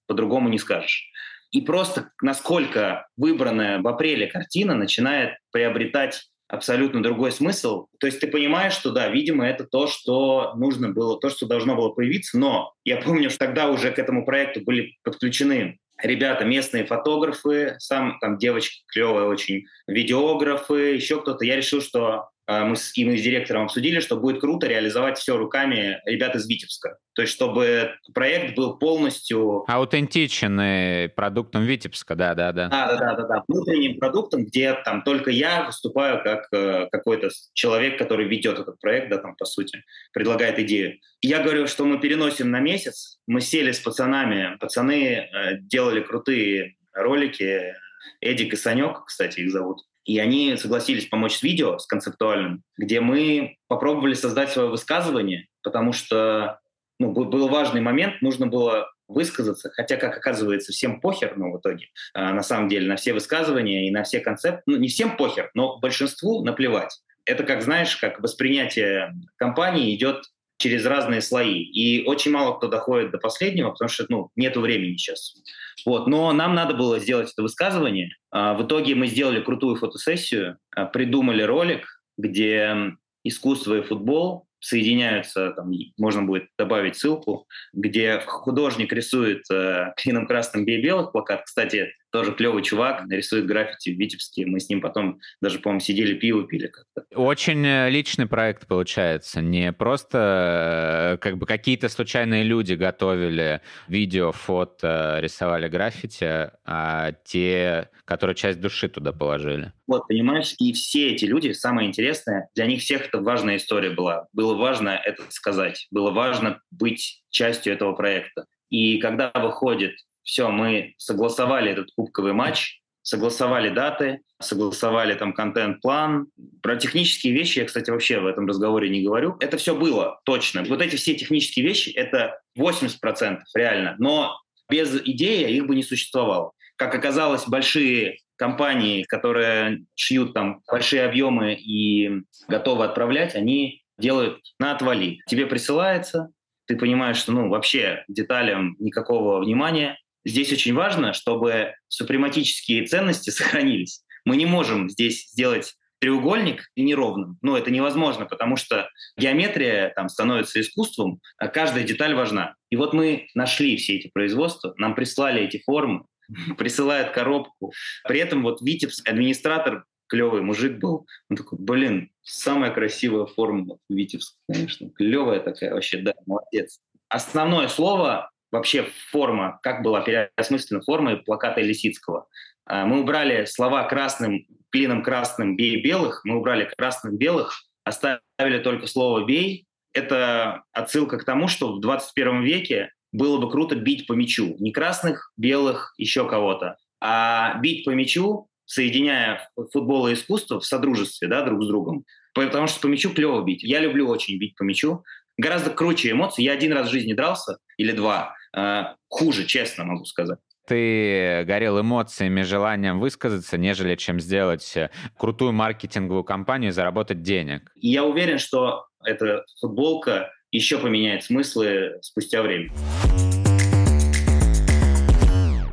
по-другому не скажешь. И просто насколько выбранная в апреле картина начинает приобретать абсолютно другой смысл. То есть ты понимаешь, что да, видимо, это то, что нужно было, то, что должно было появиться, но я помню, что тогда уже к этому проекту были подключены ребята, местные фотографы, сам там девочка клевая очень, видеографы, еще кто-то. Я решил, что мы с, и мы с директором обсудили, что будет круто реализовать все руками ребят из Витебска. То есть, чтобы проект был полностью... Аутентичен и продуктом Витебска, да-да-да. Да-да-да. Внутренним продуктом, где там только я выступаю как э, какой-то человек, который ведет этот проект, да, там, по сути, предлагает идею. Я говорю, что мы переносим на месяц. Мы сели с пацанами. Пацаны э, делали крутые ролики. Эдик и Санек, кстати, их зовут. И они согласились помочь с видео, с концептуальным, где мы попробовали создать свое высказывание, потому что ну, был важный момент, нужно было высказаться, хотя, как оказывается, всем похер, ну, в итоге, а, на самом деле, на все высказывания и на все концепты, ну, не всем похер, но большинству наплевать. Это, как знаешь, как воспринятие компании идет через разные слои. И очень мало кто доходит до последнего, потому что ну, нет времени сейчас. Вот. Но нам надо было сделать это высказывание. А, в итоге мы сделали крутую фотосессию, а, придумали ролик, где искусство и футбол соединяются, там, можно будет добавить ссылку, где художник рисует э, [LAUGHS] клином красным белых плакат. Кстати, тоже клевый чувак, рисует граффити в Витебске. Мы с ним потом даже, по-моему, сидели, пиво пили как-то. Очень э, личный проект получается. Не просто э, как бы какие-то случайные люди готовили видео, фото, рисовали граффити, а те, которые часть души туда положили. Вот, понимаешь, и все эти люди, самое интересное, для них всех это важная история была. Было важно это сказать, было важно быть частью этого проекта. И когда выходит все, мы согласовали этот кубковый матч, согласовали даты, согласовали там контент-план. Про технические вещи я, кстати, вообще в этом разговоре не говорю. Это все было, точно. Вот эти все технические вещи — это 80% реально. Но без идеи их бы не существовало. Как оказалось, большие компании, которые шьют там большие объемы и готовы отправлять, они делают на отвали. Тебе присылается, ты понимаешь, что ну, вообще деталям никакого внимания, Здесь очень важно, чтобы супрематические ценности [LAUGHS] сохранились. Мы не можем здесь сделать треугольник неровным. Ну, это невозможно, потому что геометрия там становится искусством, а каждая деталь важна. И вот мы нашли все эти производства, нам прислали эти формы, [LAUGHS] присылают коробку. При этом вот Витебск, администратор, клевый мужик был, он такой, блин, самая красивая форма Витебск, конечно, клевая такая вообще, да, молодец. Основное слово вообще форма, как была переосмыслена форма плаката Лисицкого. А, мы убрали слова красным, клином красным «бей белых», мы убрали красных белых, оставили только слово «бей». Это отсылка к тому, что в 21 веке было бы круто бить по мячу. Не красных, белых, еще кого-то, а бить по мячу, соединяя футбол и искусство в содружестве да, друг с другом. Потому что по мячу клево бить. Я люблю очень бить по мячу. Гораздо круче эмоции. Я один раз в жизни дрался, или два, хуже, честно могу сказать ты горел эмоциями, желанием высказаться, нежели чем сделать э, крутую маркетинговую кампанию и заработать денег. И я уверен, что эта футболка еще поменяет смыслы спустя время.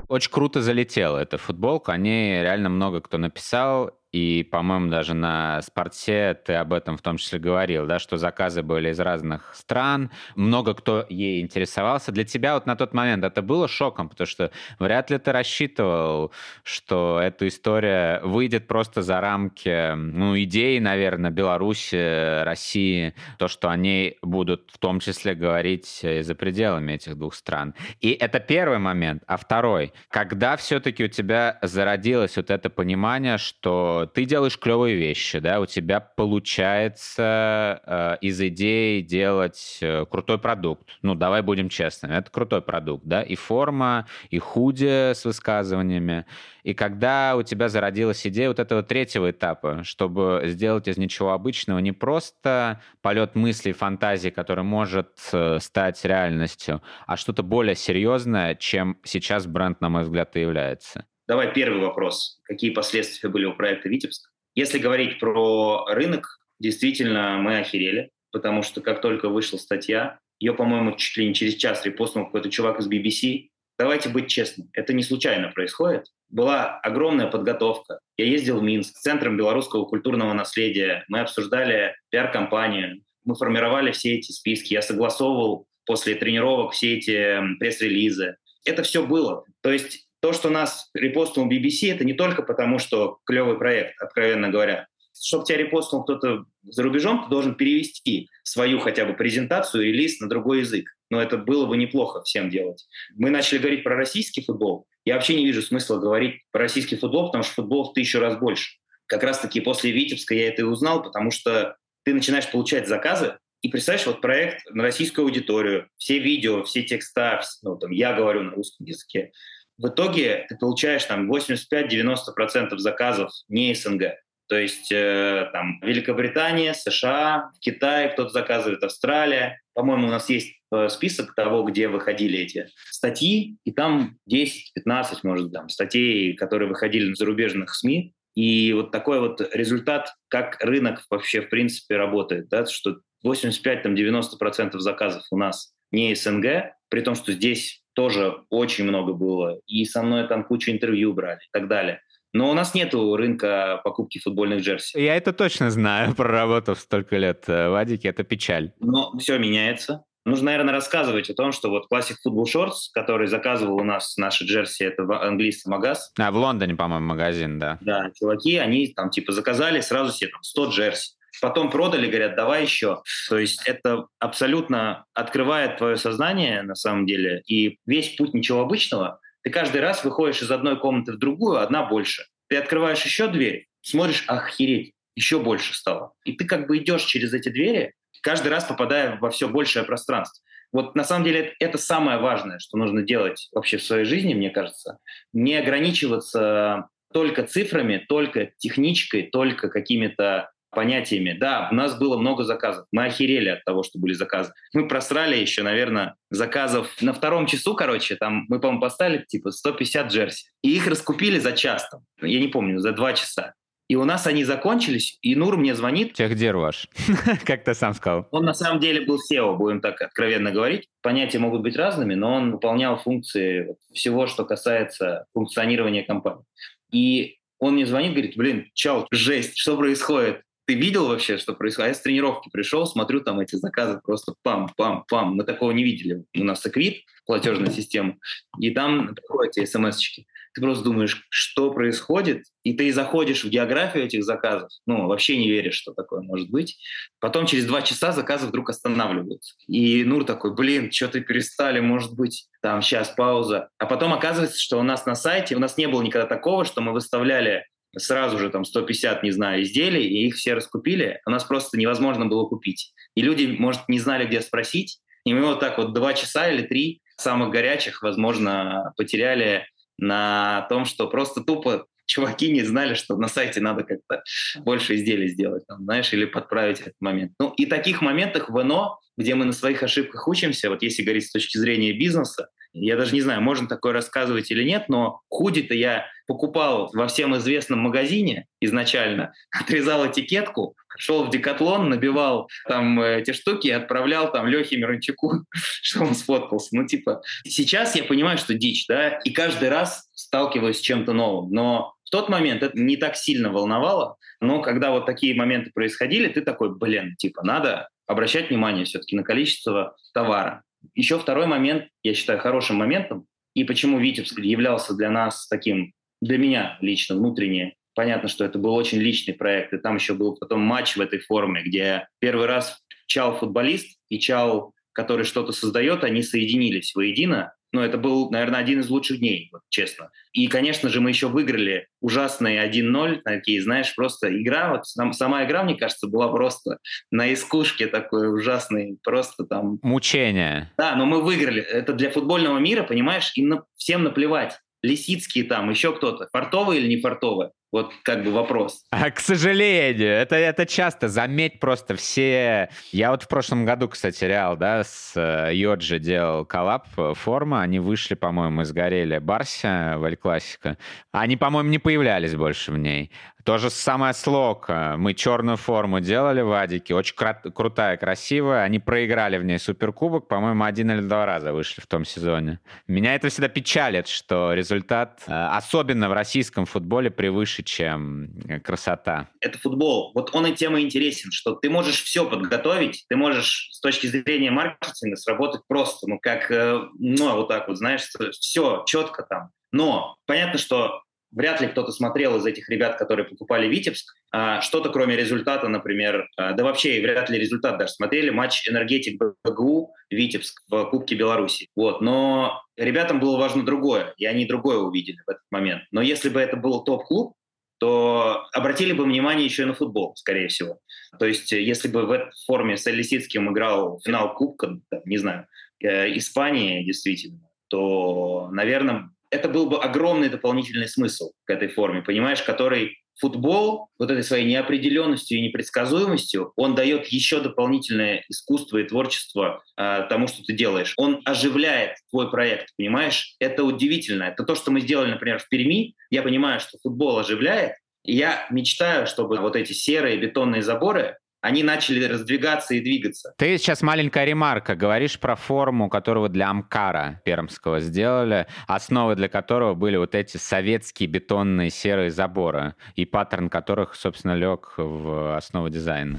Очень круто залетела эта футболка. О ней реально много кто написал. И, по-моему, даже на спорте ты об этом в том числе говорил, да, что заказы были из разных стран, много кто ей интересовался. Для тебя вот на тот момент это было шоком, потому что вряд ли ты рассчитывал, что эта история выйдет просто за рамки, ну, идеи, наверное, Беларуси, России, то, что они будут в том числе говорить за пределами этих двух стран. И это первый момент. А второй, когда все-таки у тебя зародилось вот это понимание, что ты делаешь клевые вещи, да, у тебя получается э, из идеи делать э, крутой продукт. Ну, давай будем честными, это крутой продукт, да, и форма, и худи с высказываниями. И когда у тебя зародилась идея вот этого третьего этапа, чтобы сделать из ничего обычного не просто полет мыслей, фантазии, который может э, стать реальностью, а что-то более серьезное, чем сейчас бренд, на мой взгляд, и является. Давай первый вопрос. Какие последствия были у проекта «Витебск»? Если говорить про рынок, действительно мы охерели, потому что как только вышла статья, ее, по-моему, чуть ли не через час репостнул какой-то чувак из BBC. Давайте быть честным, это не случайно происходит. Была огромная подготовка. Я ездил в Минск, с Центром белорусского культурного наследия. Мы обсуждали пиар-компанию, мы формировали все эти списки. Я согласовывал после тренировок все эти пресс-релизы. Это все было. То есть то, что нас репостнул BBC, это не только потому, что клевый проект, откровенно говоря. чтобы тебя репостнул кто-то за рубежом, ты должен перевести свою хотя бы презентацию, релиз на другой язык. Но это было бы неплохо всем делать. Мы начали говорить про российский футбол. Я вообще не вижу смысла говорить про российский футбол, потому что футбол в тысячу раз больше. Как раз-таки после Витебска я это и узнал, потому что ты начинаешь получать заказы, и представляешь, вот проект на российскую аудиторию, все видео, все текста, ну, там, я говорю на русском языке. В итоге ты получаешь там 85-90% заказов не СНГ. То есть э, там Великобритания, США, Китай кто-то заказывает, Австралия. По-моему, у нас есть э, список того, где выходили эти статьи, и там 10-15, может, там, статей, которые выходили на зарубежных СМИ. И вот такой вот результат, как рынок вообще в принципе работает, да, что 85-90% заказов у нас не СНГ, при том, что здесь тоже очень много было, и со мной там кучу интервью брали и так далее. Но у нас нет рынка покупки футбольных джерси. Я это точно знаю, [LAUGHS] проработав столько лет э, в Адике, это печаль. Но все меняется. Нужно, наверное, рассказывать о том, что вот Classic Football Shorts, который заказывал у нас наши джерси, это английский магаз. А, в Лондоне, по-моему, магазин, да. Да, чуваки, они там типа заказали сразу себе там 100 джерси. Потом продали, говорят, давай еще. То есть это абсолютно открывает твое сознание на самом деле. И весь путь ничего обычного. Ты каждый раз выходишь из одной комнаты в другую, одна больше. Ты открываешь еще дверь, смотришь, охереть, еще больше стало. И ты как бы идешь через эти двери, каждый раз попадая во все большее пространство. Вот на самом деле это самое важное, что нужно делать вообще в своей жизни, мне кажется. Не ограничиваться только цифрами, только техничкой, только какими-то понятиями. Да, у нас было много заказов. Мы охерели от того, что были заказы. Мы просрали еще, наверное, заказов на втором часу, короче, там мы, по-моему, поставили типа 150 джерси. И их раскупили за час там. Я не помню, за два часа. И у нас они закончились, и Нур мне звонит. Техдир ваш, [LAUGHS] как ты сам сказал. Он на самом деле был SEO, будем так откровенно говорить. Понятия могут быть разными, но он выполнял функции всего, что касается функционирования компании. И он мне звонит, говорит, блин, чел, жесть, что происходит? Ты видел вообще, что происходит? Я с тренировки пришел, смотрю, там эти заказы просто пам-пам-пам. Мы такого не видели. У нас Эквит, платежная система, и там приходят эти смс-очки. Ты просто думаешь, что происходит, и ты заходишь в географию этих заказов, ну, вообще не веришь, что такое может быть. Потом через два часа заказы вдруг останавливаются. И Нур такой, блин, что-то перестали, может быть, там сейчас пауза. А потом оказывается, что у нас на сайте, у нас не было никогда такого, что мы выставляли сразу же там 150, не знаю, изделий, и их все раскупили, у нас просто невозможно было купить. И люди, может, не знали, где спросить, и мы вот так вот два часа или три самых горячих, возможно, потеряли на том, что просто тупо чуваки не знали, что на сайте надо как-то больше изделий сделать, там, знаешь, или подправить этот момент. Ну, и таких моментах в НО, где мы на своих ошибках учимся, вот если говорить с точки зрения бизнеса, я даже не знаю, можно такое рассказывать или нет, но худи-то я покупал во всем известном магазине изначально, [LAUGHS] отрезал этикетку, шел в Декатлон, набивал там э, эти штуки и отправлял там Лехе Мирончуку, [LAUGHS] что он сфоткался. Ну, типа, сейчас я понимаю, что дичь, да, и каждый раз сталкиваюсь с чем-то новым. Но в тот момент это не так сильно волновало, но когда вот такие моменты происходили, ты такой, блин, типа, надо обращать внимание все-таки на количество товара. Еще второй момент, я считаю, хорошим моментом, и почему Витебск являлся для нас таким, для меня лично, внутренне, понятно, что это был очень личный проект, и там еще был потом матч в этой форме, где первый раз Чал-футболист и Чал, который что-то создает, они соединились воедино, но это был, наверное, один из лучших дней, вот, честно. И, конечно же, мы еще выиграли ужасные 1-0, такие, знаешь, просто игра, вот сам, сама игра, мне кажется, была просто на искушке такой ужасный, просто там... Мучение. Да, но мы выиграли. Это для футбольного мира, понимаешь, им на, всем наплевать. Лисицкие там, еще кто-то. Фартовые или не фартовые? Вот как бы вопрос. [LAUGHS] А, к сожалению, это, это часто. Заметь просто все... Я вот в прошлом году, кстати, Реал, да, с э, Йоджи делал коллаб э, форма. Они вышли, по-моему, из Горели Барся в Эль Классика. Они, по-моему, не появлялись больше в ней. То же самое с Локо. Мы черную форму делали в Адике. Очень крат- крутая, красивая. Они проиграли в ней Суперкубок. По-моему, один или два раза вышли в том сезоне. Меня это всегда печалит, что результат, э, особенно в российском футболе, превыше, чем красота. Это футбол. Вот он и тем и интересен, что ты можешь все подготовить, ты можешь с точки зрения маркетинга сработать просто, ну, как, э, ну, вот так вот, знаешь, все четко там. Но понятно, что вряд ли кто-то смотрел из этих ребят, которые покупали Витебск, а, что-то кроме результата, например, а, да вообще вряд ли результат даже смотрели, матч «Энергетик БГУ» Витебск в Кубке Беларуси. Вот. Но ребятам было важно другое, и они другое увидели в этот момент. Но если бы это был топ-клуб, то обратили бы внимание еще и на футбол, скорее всего. То есть, если бы в этой форме с Лисицким играл финал Кубка, не знаю, э, Испании действительно, то, наверное, это был бы огромный дополнительный смысл к этой форме, понимаешь, который футбол вот этой своей неопределенностью и непредсказуемостью, он дает еще дополнительное искусство и творчество э, тому, что ты делаешь. Он оживляет твой проект, понимаешь? Это удивительно. Это то, что мы сделали, например, в Перми. Я понимаю, что футбол оживляет, и я мечтаю, чтобы вот эти серые бетонные заборы они начали раздвигаться и двигаться. Ты сейчас маленькая ремарка. Говоришь про форму, которую для Амкара пермского сделали, основы для которого были вот эти советские бетонные серые заборы, и паттерн которых, собственно, лег в основу дизайна.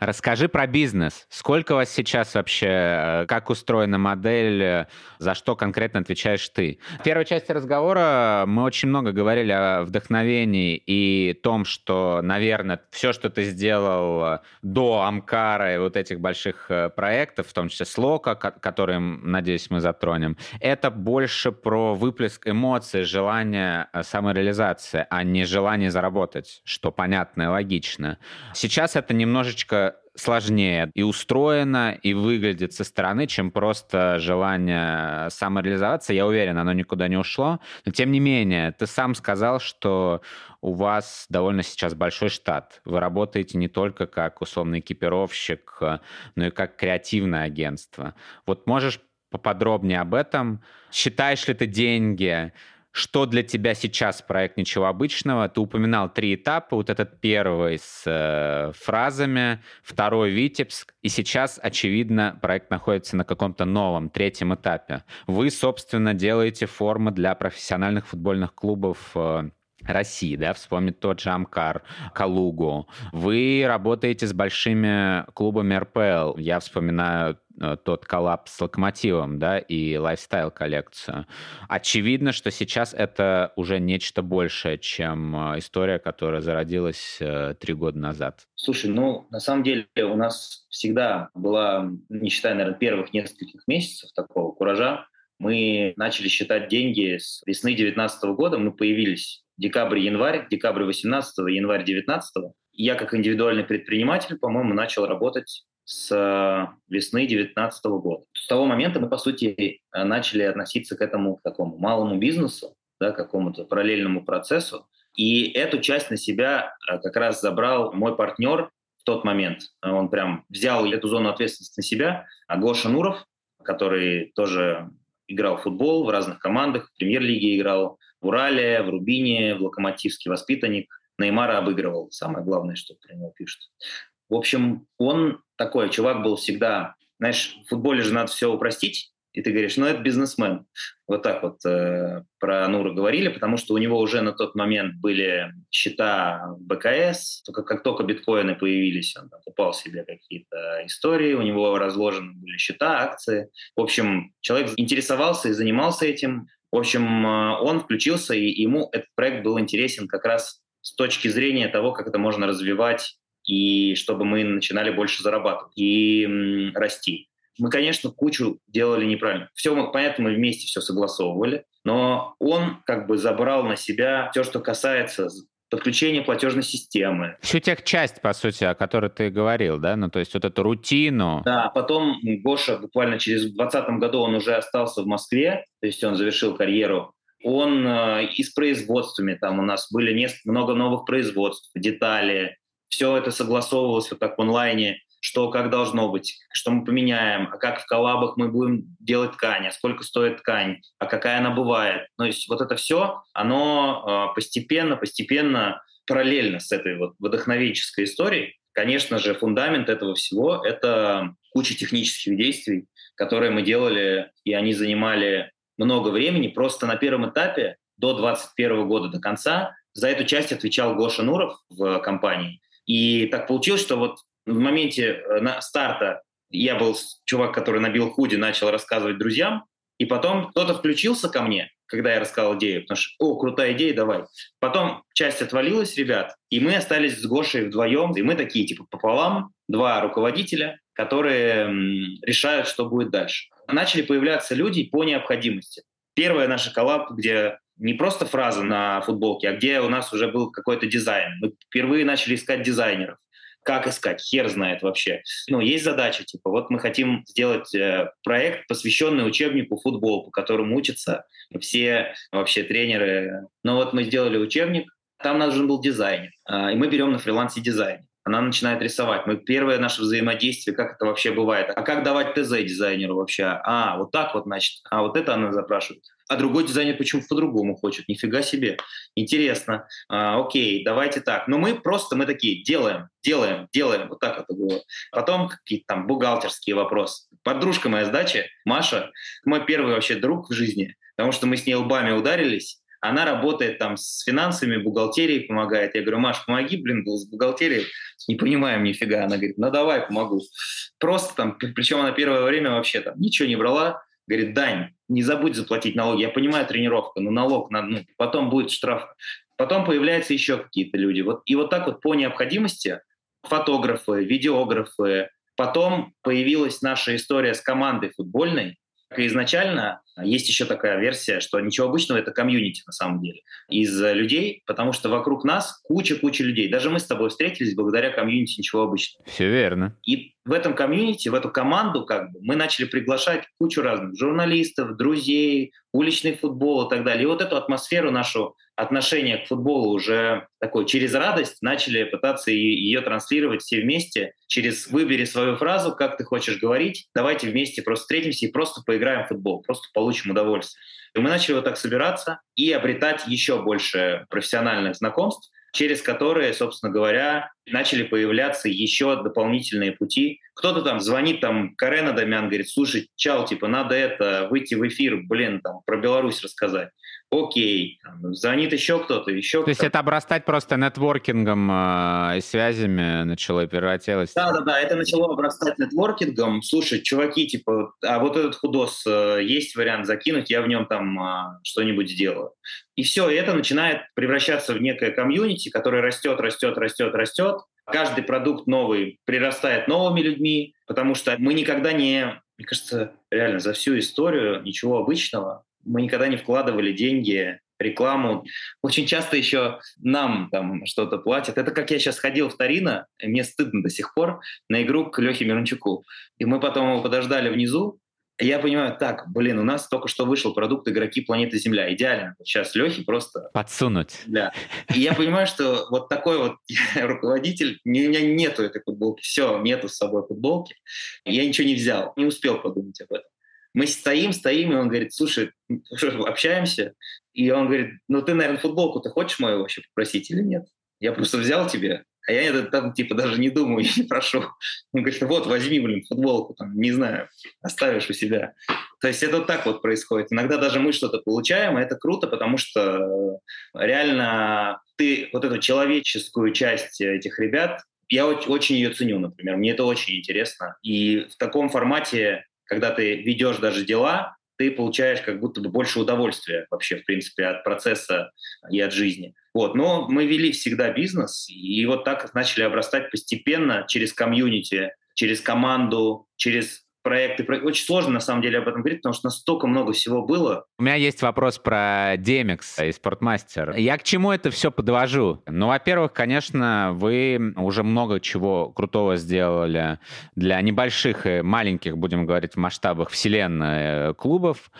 Расскажи про бизнес. Сколько у вас сейчас вообще, э, как устроена модель, э, за что конкретно отвечаешь ты? В первой части разговора мы очень много говорили о вдохновении и том, что, наверное, все, что ты сделал э, до Амкара и вот этих больших проектов, в том числе Слока, которые, надеюсь, мы затронем, это больше про выплеск эмоций, желание самореализации, а не желание заработать, что понятно и логично. Сейчас это немножечко сложнее и устроено, и выглядит со стороны, чем просто желание самореализоваться. Я уверен, оно никуда не ушло. Но тем не менее, ты сам сказал, что у вас довольно сейчас большой штат. Вы работаете не только как условный экипировщик, но и как креативное агентство. Вот можешь поподробнее об этом? Считаешь ли ты деньги? Что для тебя сейчас проект «Ничего обычного»? Ты упоминал три этапа. Вот этот первый с э, фразами, второй «Витебск», и сейчас, очевидно, проект находится на каком-то новом, третьем этапе. Вы, собственно, делаете формы для профессиональных футбольных клубов э, России, да, вспомнить тот же Амкар, Калугу. Вы работаете с большими клубами РПЛ. Я вспоминаю Э, тот коллапс с локомотивом, да, и лайфстайл-коллекцию. Очевидно, что сейчас это уже нечто большее, чем э, история, которая зародилась э, три года назад. Слушай, ну, на самом деле у нас всегда была, не считая, наверное, первых нескольких месяцев такого куража, мы начали считать деньги с весны 2019 года, мы появились декабрь-январь, декабрь 18 январь 19 я как индивидуальный предприниматель, по-моему, начал работать с весны 2019 года. С того момента мы, по сути, э, начали относиться к этому к такому малому бизнесу, да, какому-то параллельному процессу. И эту часть на себя э, как раз забрал мой партнер в тот момент. Он прям взял эту зону ответственности на себя. А Гоша Нуров, который тоже играл в футбол в разных командах, в премьер-лиге играл, в Урале, в Рубине, в Локомотивский воспитанник. Неймара обыгрывал, самое главное, что про него пишут. В общем, он такой, чувак был всегда, знаешь, в футболе же надо все упростить, и ты говоришь, ну это бизнесмен. Вот так вот э, про Нура говорили, потому что у него уже на тот момент были счета в БКС, только как только биткоины появились, он покупал себе какие-то истории, у него разложены были счета, акции. В общем, человек интересовался и занимался этим. В общем, э, он включился, и ему этот проект был интересен как раз с точки зрения того, как это можно развивать и чтобы мы начинали больше зарабатывать и м, расти. Мы, конечно, кучу делали неправильно. Все, понятно, мы вместе все согласовывали, но он как бы забрал на себя все, что касается подключения платежной системы. Всю тех часть, по сути, о которой ты говорил, да? Ну, то есть вот эту рутину. Да, потом Гоша буквально через 2020 году он уже остался в Москве, то есть он завершил карьеру он э, и с производствами, там у нас были несколько, много новых производств, детали, все это согласовывалось вот так в онлайне, что как должно быть, что мы поменяем, а как в коллабах мы будем делать ткань, а сколько стоит ткань, а какая она бывает. То есть вот это все, оно а, постепенно, постепенно, параллельно с этой вот вдохновенческой историей, конечно же, фундамент этого всего — это куча технических действий, которые мы делали, и они занимали много времени. Просто на первом этапе до 2021 года до конца за эту часть отвечал Гоша Нуров в компании. И так получилось, что вот в моменте э, на старта я был чувак, который набил худи, начал рассказывать друзьям, И потом кто-то включился ко мне, когда я рассказал идею, потому что, о, крутая идея, давай. Потом часть отвалилась, ребят, и мы остались с Гошей вдвоем, и мы такие, типа, пополам, два руководителя, которые решают, что будет дальше. Начали появляться люди по необходимости. Первая наша коллаб, где не просто фраза на футболке, а где у нас уже был какой-то дизайн. Мы впервые начали искать дизайнеров. Как искать? Хер знает вообще. Ну, есть задача, типа, вот мы хотим сделать э, проект, посвященный учебнику футбол, по которому учатся все вообще тренеры. Ну вот мы сделали учебник, там нужен был дизайнер, э, и мы берем на фрилансе дизайн она начинает рисовать. Мы первое наше взаимодействие, как это вообще бывает. А как давать ТЗ дизайнеру вообще? А, вот так вот, значит. А вот это она запрашивает. А другой дизайнер почему по-другому хочет? Нифига себе. Интересно. А, окей, давайте так. Но мы просто, мы такие, делаем, делаем, делаем. Вот так это было. Потом какие-то там бухгалтерские вопросы. Подружка моя с Маша, мой первый вообще друг в жизни, потому что мы с ней лбами ударились, она работает там с финансами, бухгалтерией помогает. Я говорю, Маш, помоги, блин, с бухгалтерией. Не понимаем нифига. Она говорит, ну давай, помогу. Просто там, причем она первое время вообще там ничего не брала. Говорит, Дань, не забудь заплатить налоги. Я понимаю, тренировка, но налог, надо, ну, потом будет штраф. Потом появляются еще какие-то люди. Вот, и вот так вот по необходимости фотографы, видеографы. Потом появилась наша история с командой футбольной, изначально есть еще такая версия, что ничего обычного, это комьюнити на самом деле из людей, потому что вокруг нас куча-куча людей. Даже мы с тобой встретились благодаря комьюнити ничего обычного. Все верно. И в этом комьюнити, в эту команду как бы мы начали приглашать кучу разных журналистов, друзей, уличный футбол и так далее. И вот эту атмосферу нашу отношение к футболу уже такой через радость начали пытаться ее транслировать все вместе через «выбери свою фразу, как ты хочешь говорить, давайте вместе просто встретимся и просто поиграем в футбол, просто получим удовольствие». И мы начали вот так собираться и обретать еще больше профессиональных знакомств, через которые, собственно говоря, начали появляться еще дополнительные пути. Кто-то там звонит, там, Карен Адамян говорит, слушай, чал, типа, надо это, выйти в эфир, блин, там, про Беларусь рассказать окей, звонит еще кто-то, еще То кто-то. есть это обрастать просто нетворкингом э, и связями начало оперативность? Да-да-да, это начало обрастать нетворкингом. Слушай, чуваки, типа, а вот этот худос, э, есть вариант закинуть, я в нем там э, что-нибудь сделаю. И все, и это начинает превращаться в некое комьюнити, которое растет, растет, растет, растет. Каждый продукт новый прирастает новыми людьми, потому что мы никогда не, мне кажется, реально за всю историю ничего обычного мы никогда не вкладывали деньги рекламу. Очень часто еще нам там что-то платят. Это как я сейчас ходил в Тарино, мне стыдно до сих пор, на игру к Лехе Мирончуку. И мы потом его подождали внизу, и я понимаю, так, блин, у нас только что вышел продукт «Игроки планеты Земля». Идеально. Сейчас Лехе просто... Подсунуть. Да. И я понимаю, что вот такой вот [LAUGHS] руководитель, у меня нету этой футболки, все, нету с собой футболки. Я ничего не взял, не успел подумать об этом. Мы стоим, стоим, и он говорит, слушай, общаемся. И он говорит, ну ты, наверное, футболку ты хочешь мою вообще попросить или нет? Я просто взял тебе, а я это там типа даже не думаю, [LAUGHS] не прошу. Он говорит, вот, возьми, блин, футболку, там, не знаю, оставишь у себя. То есть это вот так вот происходит. Иногда даже мы что-то получаем, и это круто, потому что реально ты вот эту человеческую часть этих ребят, я очень ее ценю, например. Мне это очень интересно. И в таком формате когда ты ведешь даже дела, ты получаешь как будто бы больше удовольствия вообще, в принципе, от процесса и от жизни. Вот. Но мы вели всегда бизнес, и вот так начали обрастать постепенно через комьюнити, через команду, через проекты. Очень сложно, на самом деле, об этом говорить, потому что настолько много всего было. У меня есть вопрос про Demix и Спортмастер. Я к чему это все подвожу? Ну, во-первых, конечно, вы уже много чего крутого сделали для небольших и маленьких, будем говорить, в масштабах вселенной э, клубов.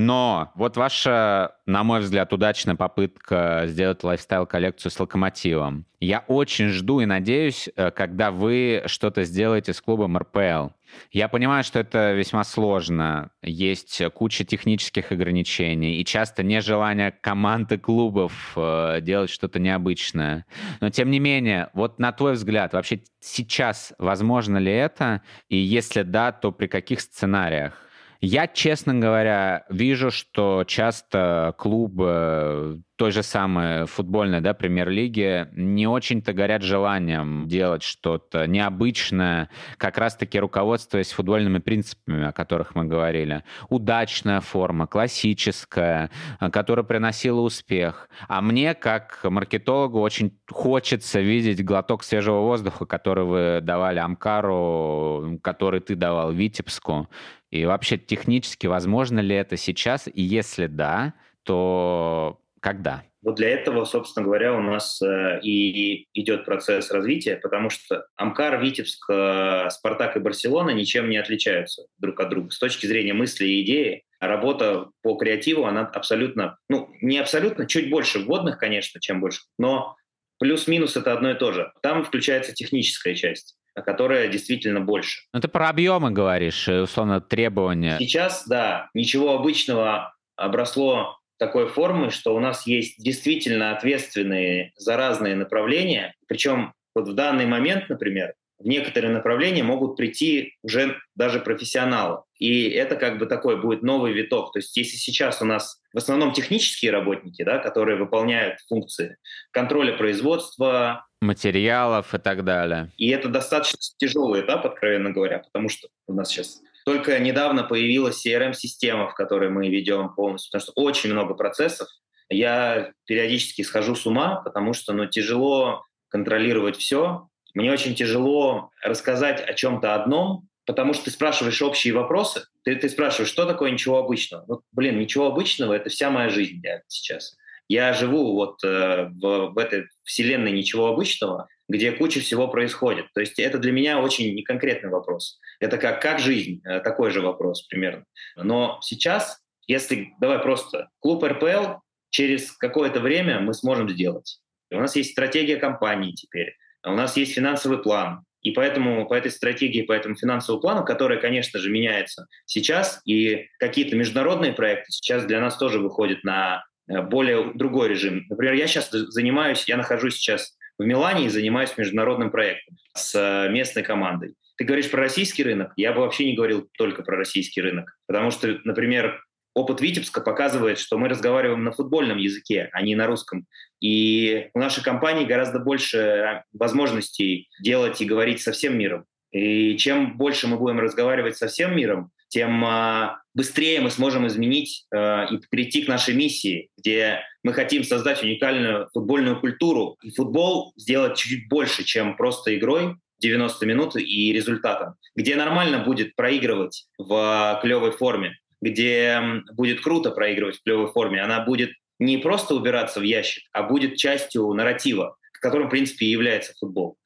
Но вот ваша, на мой взгляд, удачная попытка сделать лайфстайл-коллекцию с локомотивом. Я очень жду и надеюсь, э, когда вы что-то сделаете с клубом РПЛ. Я понимаю, что это весьма сложно. Есть куча технических ограничений и часто нежелание команд и клубов э, делать что-то необычное. Но тем не менее, вот на твой взгляд, вообще сейчас возможно ли это? И если да, то при каких сценариях? Я, честно говоря, вижу, что часто клубы той же самой футбольной да, премьер-лиги не очень-то горят желанием делать что-то необычное, как раз-таки руководствуясь футбольными принципами, о которых мы говорили. Удачная форма, классическая, которая приносила успех. А мне, как маркетологу, очень хочется видеть глоток свежего воздуха, который вы давали Амкару, который ты давал Витебску. И вообще технически возможно ли это сейчас? И если да, то когда? Вот для этого, собственно говоря, у нас э, и идет процесс развития, потому что Амкар, Витебск, э, Спартак и Барселона ничем не отличаются друг от друга. С точки зрения мысли и идеи, работа по креативу, она абсолютно, ну, не абсолютно, чуть больше вводных, конечно, чем больше, но плюс-минус это одно и то же. Там включается техническая часть которая действительно больше. Ну, ты про объемы говоришь, э, условно, требования. Сейчас, да, ничего обычного обросло такой формы, что у нас есть действительно ответственные за разные направления. Причем вот в данный момент, например, в некоторые направления могут прийти уже даже профессионалы. И это как бы такой будет новый виток. То есть если сейчас у нас в основном технические работники, да, которые выполняют функции контроля производства, материалов и так далее. И это достаточно тяжелый этап, откровенно говоря, потому что у нас сейчас только недавно появилась CRM-система, в которой мы ведем полностью, потому что очень много процессов. Я периодически схожу с ума, потому что ну, тяжело контролировать все. Мне очень тяжело рассказать о чем-то одном, потому что ты спрашиваешь общие вопросы, ты, ты спрашиваешь, что такое ничего обычного. Ну, блин, ничего обычного — это вся моя жизнь я сейчас. Я живу вот э, в, в этой вселенной ничего обычного, где куча всего происходит. То есть это для меня очень неконкретный вопрос. Это как, как жизнь, э, такой же вопрос примерно. Но сейчас, если, давай просто, клуб РПЛ через какое-то время мы сможем сделать. У нас есть стратегия компании теперь, у нас есть финансовый план, и поэтому по этой стратегии, по этому финансовому плану, который, конечно же, меняется сейчас, и какие-то международные проекты сейчас для нас тоже выходят на более другой режим. Например, я сейчас занимаюсь, я нахожусь сейчас в Милане и занимаюсь международным проектом с э, местной командой. Ты говоришь про российский рынок, я бы вообще не говорил только про российский рынок, потому что, например, опыт Витебска показывает, что мы разговариваем на футбольном языке, а не на русском. И у нашей компании гораздо больше возможностей делать и говорить со всем миром. И чем больше мы будем разговаривать со всем миром, тем а, быстрее мы сможем изменить а, и прийти к нашей миссии, где мы хотим создать уникальную футбольную культуру и футбол сделать чуть больше, чем просто игрой 90 минут и результатом, где нормально будет проигрывать в клевой форме, где будет круто проигрывать в клевой форме, она будет не просто убираться в ящик, а будет частью нарратива, которым, в принципе, и является футбол.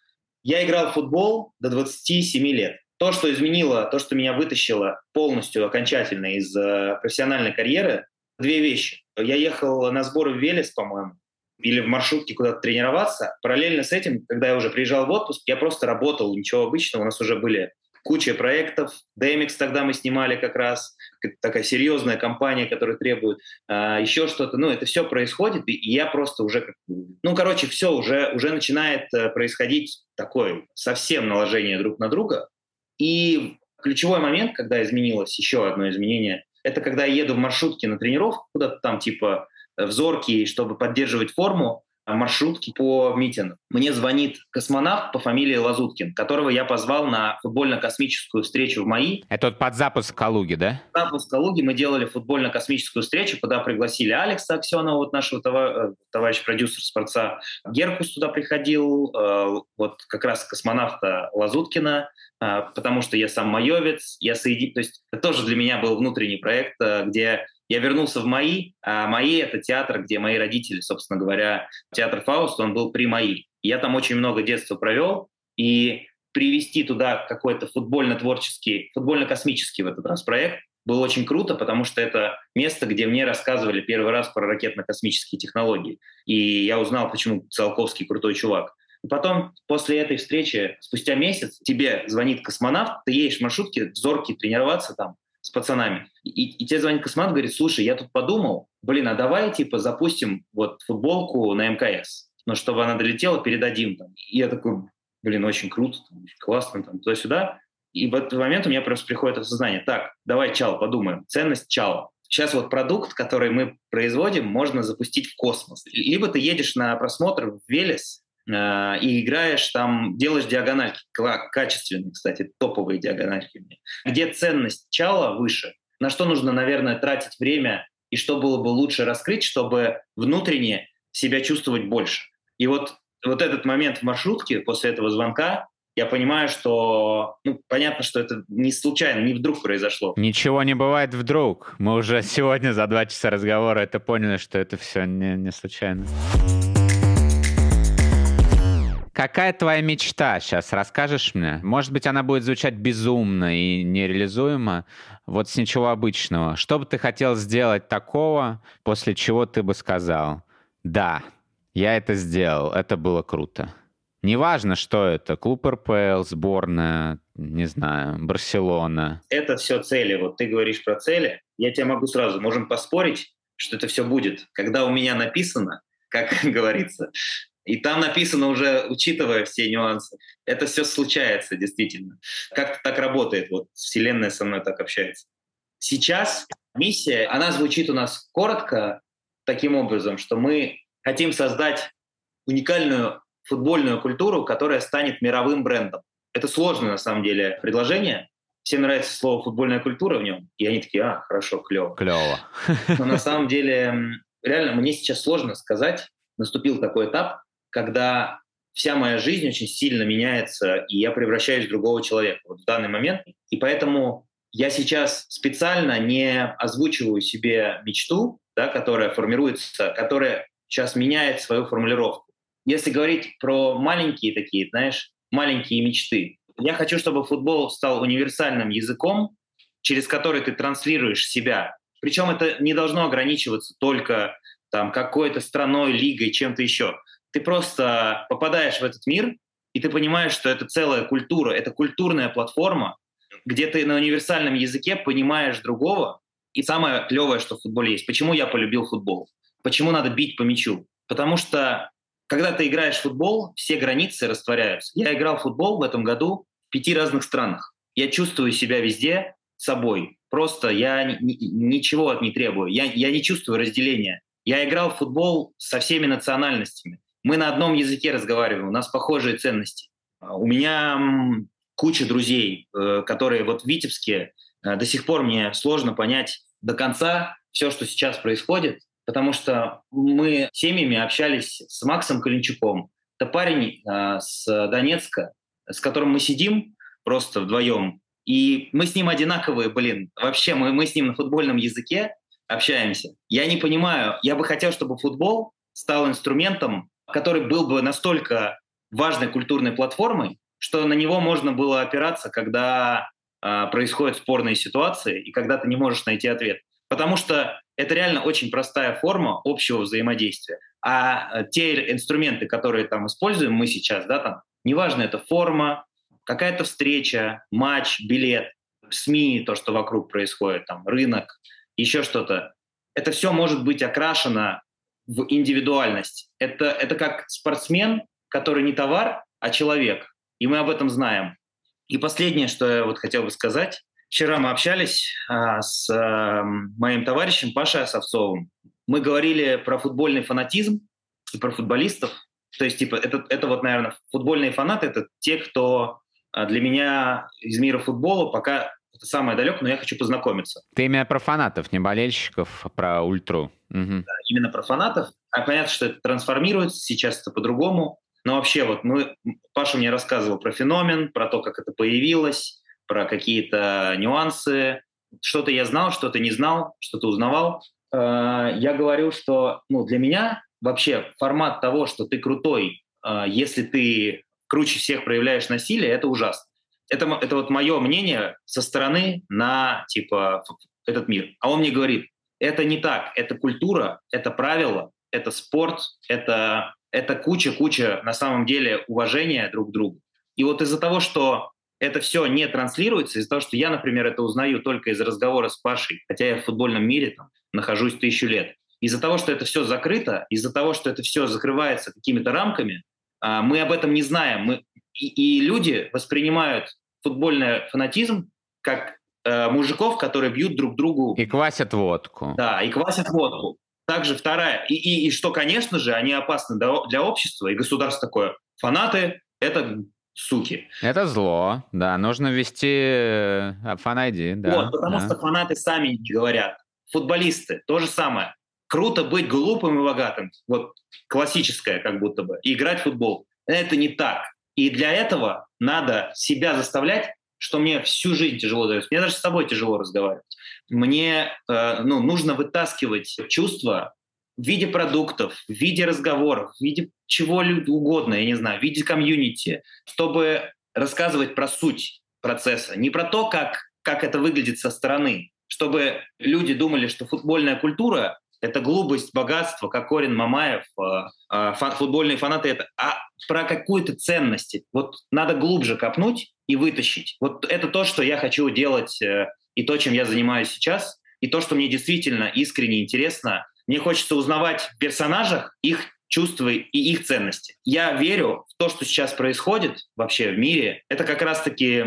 Я играл в футбол до 27 лет. То, что изменило, то, что меня вытащило полностью, окончательно из э, профессиональной карьеры, две вещи. Я ехал на сборы в Велес, по-моему, или в маршрутке куда-то тренироваться. Параллельно с этим, когда я уже приезжал в отпуск, я просто работал, ничего обычного. У нас уже были куча проектов. DMX тогда мы снимали как раз, такая серьезная компания, которая требует а, еще что-то. Ну, это все происходит, и я просто уже, ну, короче, все уже, уже начинает э, происходить такое совсем наложение друг на друга. И ключевой момент, когда изменилось еще одно изменение, это когда я еду в маршрутке на тренировку, куда-то там типа в Зоркий, чтобы поддерживать форму, маршрутки по митингу. Мне звонит космонавт по фамилии Лазуткин, которого я позвал на футбольно-космическую встречу в МАИ. Это вот под запуск Калуги, да? Запуск Калуги мы делали футбольно-космическую встречу, куда пригласили Алекса Аксенова, вот нашего товар, товарища продюсера спорца. Геркус туда приходил, э, вот как раз космонавта Лазуткина, э, потому что я сам майовец, я соедин... То есть это тоже для меня был внутренний проект, э, где я вернулся в МАИ, а МАИ — это театр, где мои родители, собственно говоря, театр Фауст, он был при МАИ. Я там очень много детства провел, и привести туда какой-то футбольно-творческий, футбольно-космический в этот раз проект было очень круто, потому что это место, где мне рассказывали первый раз про ракетно-космические технологии. И я узнал, почему Циолковский крутой чувак. Потом, после этой встречи, спустя месяц, тебе звонит космонавт, ты едешь в маршрутке в Зорке тренироваться там, с пацанами. И, и тебе звонит космонавт, говорит, слушай, я тут подумал, блин, а давай, типа, запустим вот футболку на МКС, но чтобы она долетела, передадим там. И я такой, блин, очень круто, там, классно, там, туда-сюда. И в этот момент у меня просто приходит осознание, так, давай, чал, подумаем, ценность чала. Сейчас вот продукт, который мы производим, можно запустить в космос. Либо ты едешь на просмотр в Велес и играешь там, делаешь диагональки, качественные, кстати, топовые диагональки, где ценность чала выше, на что нужно, наверное, тратить время и что было бы лучше раскрыть, чтобы внутренне себя чувствовать больше. И вот, вот этот момент в маршрутке после этого звонка, я понимаю, что, ну, понятно, что это не случайно, не вдруг произошло. Ничего не бывает вдруг. Мы уже [LAUGHS] сегодня за два часа разговора это поняли, что это все не, не случайно. Какая твоя мечта сейчас? Расскажешь мне? Может быть, она будет звучать безумно и нереализуемо. Вот с ничего обычного. Что бы ты хотел сделать такого, после чего ты бы сказал, да, я это сделал, это было круто. Неважно, что это, клуб РПЛ, сборная, не знаю, Барселона. Это все цели. Вот ты говоришь про цели. Я тебе могу сразу, можем поспорить, что это все будет. Когда у меня написано, как [LAUGHS] говорится, и там написано уже, учитывая все нюансы, это все случается действительно. Как-то так работает, вот Вселенная со мной так общается. Сейчас миссия, она звучит у нас коротко, таким образом, что мы хотим создать уникальную футбольную культуру, которая станет мировым брендом. Это сложное, на самом деле, предложение. Всем нравится слово «футбольная культура» в нем, и они такие, а, хорошо, клево. Клево. Но на самом деле, реально, мне сейчас сложно сказать, наступил такой этап, когда вся моя жизнь очень сильно меняется, и я превращаюсь в другого человека вот в данный момент. И поэтому я сейчас специально не озвучиваю себе мечту, да, которая формируется, которая сейчас меняет свою формулировку. Если говорить про маленькие такие, знаешь, маленькие мечты, я хочу, чтобы футбол стал универсальным языком, через который ты транслируешь себя. Причем это не должно ограничиваться только там какой-то страной, лигой, чем-то еще. Ты просто попадаешь в этот мир, и ты понимаешь, что это целая культура, это культурная платформа, где ты на универсальном языке понимаешь другого. И самое клевое, что в футболе есть. Почему я полюбил футбол? Почему надо бить по мячу? Потому что когда ты играешь в футбол, все границы растворяются. Я играл в футбол в этом году в пяти разных странах. Я чувствую себя везде собой. Просто я ни, ничего от не требую. Я, я не чувствую разделения. Я играл в футбол со всеми национальностями. Мы на одном языке разговариваем, у нас похожие ценности. У меня куча друзей, э, которые вот в Витебске э, до сих пор мне сложно понять до конца все, что сейчас происходит, потому что мы семьями общались с Максом Калинчуком. Это парень э, с Донецка, с которым мы сидим просто вдвоем, и мы с ним одинаковые, блин. Вообще мы, мы с ним на футбольном языке общаемся. Я не понимаю, я бы хотел, чтобы футбол стал инструментом, который был бы настолько важной культурной платформой, что на него можно было опираться, когда э, происходят спорные ситуации и когда ты не можешь найти ответ. Потому что это реально очень простая форма общего взаимодействия. А э, те инструменты, которые там используем мы сейчас, да, там, неважно, это форма, какая-то встреча, матч, билет, СМИ, то, что вокруг происходит, там, рынок, еще что-то, это все может быть окрашено в индивидуальность. Это, это как спортсмен, который не товар, а человек. И мы об этом знаем. И последнее, что я вот хотел бы сказать, Вчера мы общались а, с а, моим товарищем Пашей Осовцовым. Мы говорили про футбольный фанатизм и про футболистов. То есть, типа, это, это вот, наверное, футбольные фанаты — это те, кто а, для меня из мира футбола пока самое далекое, но я хочу познакомиться. Ты именно про фанатов, не болельщиков, а про ультру. Угу. Да, именно про фанатов. А понятно, что это трансформируется, сейчас это по-другому. Но вообще, вот мы, Паша мне рассказывал про феномен, про то, как это появилось, про какие-то нюансы. Что-то я знал, что-то не знал, что-то узнавал. Э, я говорю, что ну, для меня вообще формат того, что ты крутой, э, если ты круче всех проявляешь насилие, это ужасно. Это, это вот мое мнение со стороны на типа этот мир. А он мне говорит, это не так, это культура, это правила, это спорт, это, это куча-куча на самом деле уважения друг к другу. И вот из-за того, что это все не транслируется из-за того, что я, например, это узнаю только из разговора с Пашей, хотя я в футбольном мире там, нахожусь тысячу лет. Из-за того, что это все закрыто, из-за того, что это все закрывается какими-то рамками, а, мы об этом не знаем. Мы, и, и люди воспринимают футбольный фанатизм, как э, мужиков, которые бьют друг другу. И квасят водку. Да, и квасят водку. Также вторая. И, и, и что, конечно же, они опасны для общества, и государство такое. Фанаты — это суки. Это зло, да. Нужно ввести э, фан-айди, да. Вот, потому да. что фанаты сами не говорят. Футболисты — то же самое. Круто быть глупым и богатым. Вот классическое как будто бы. И играть в футбол. Это не так. И для этого надо себя заставлять, что мне всю жизнь тяжело дается. Мне даже с тобой тяжело разговаривать. Мне э, ну, нужно вытаскивать чувства в виде продуктов, в виде разговоров, в виде чего угодно, я не знаю, в виде комьюнити, чтобы рассказывать про суть процесса, не про то, как, как это выглядит со стороны, чтобы люди думали, что футбольная культура это глупость, богатство, как Корин Мамаев, а, а, футбольные фанаты это, а про какую-то ценность. Вот надо глубже копнуть и вытащить. Вот это то, что я хочу делать э, и то, чем я занимаюсь сейчас, и то, что мне действительно искренне интересно. Мне хочется узнавать в персонажах их чувства и их ценности. Я верю в то, что сейчас происходит вообще в мире. Это как раз-таки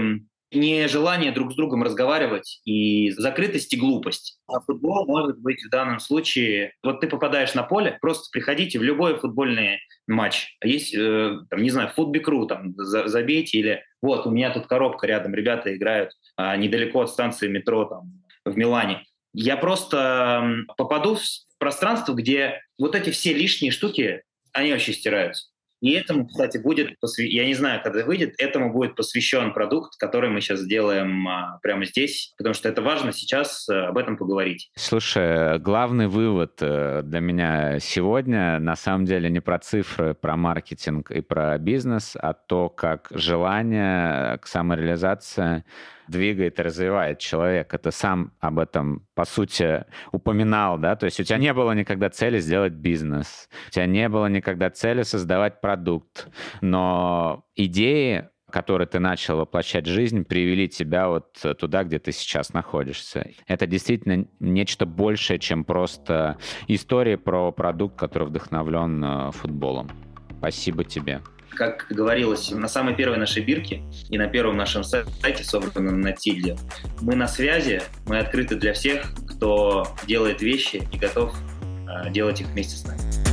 нежелание друг с другом разговаривать и закрытость и глупость. А футбол может быть в данном случае... Вот ты попадаешь на поле, просто приходите в любой футбольный матч. Есть, э, там, не знаю, футбикру, там, за, забейте или... Вот, у меня тут коробка рядом, ребята играют а, недалеко от станции метро там, в Милане. Я просто попаду в пространство, где вот эти все лишние штуки, они вообще стираются. И этому, кстати, будет, посвя... я не знаю, когда выйдет, этому будет посвящен продукт, который мы сейчас сделаем а, прямо здесь, потому что это важно сейчас а, об этом поговорить. Слушай, главный вывод э, для меня сегодня на самом деле не про цифры, про маркетинг и про бизнес, а то, как желание к самореализации двигает и развивает человека. Ты сам об этом, по сути, упоминал, да? То есть у тебя не было никогда цели сделать бизнес, у тебя не было никогда цели создавать продукт, но идеи которые ты начал воплощать в жизнь, привели тебя вот туда, где ты сейчас находишься. Это действительно нечто большее, чем просто история про продукт, который вдохновлен э, футболом. Спасибо тебе как говорилось на самой первой нашей бирке и на первом нашем сайте, собранном на Тильде, мы на связи, мы открыты для всех, кто делает вещи и готов э, делать их вместе с нами.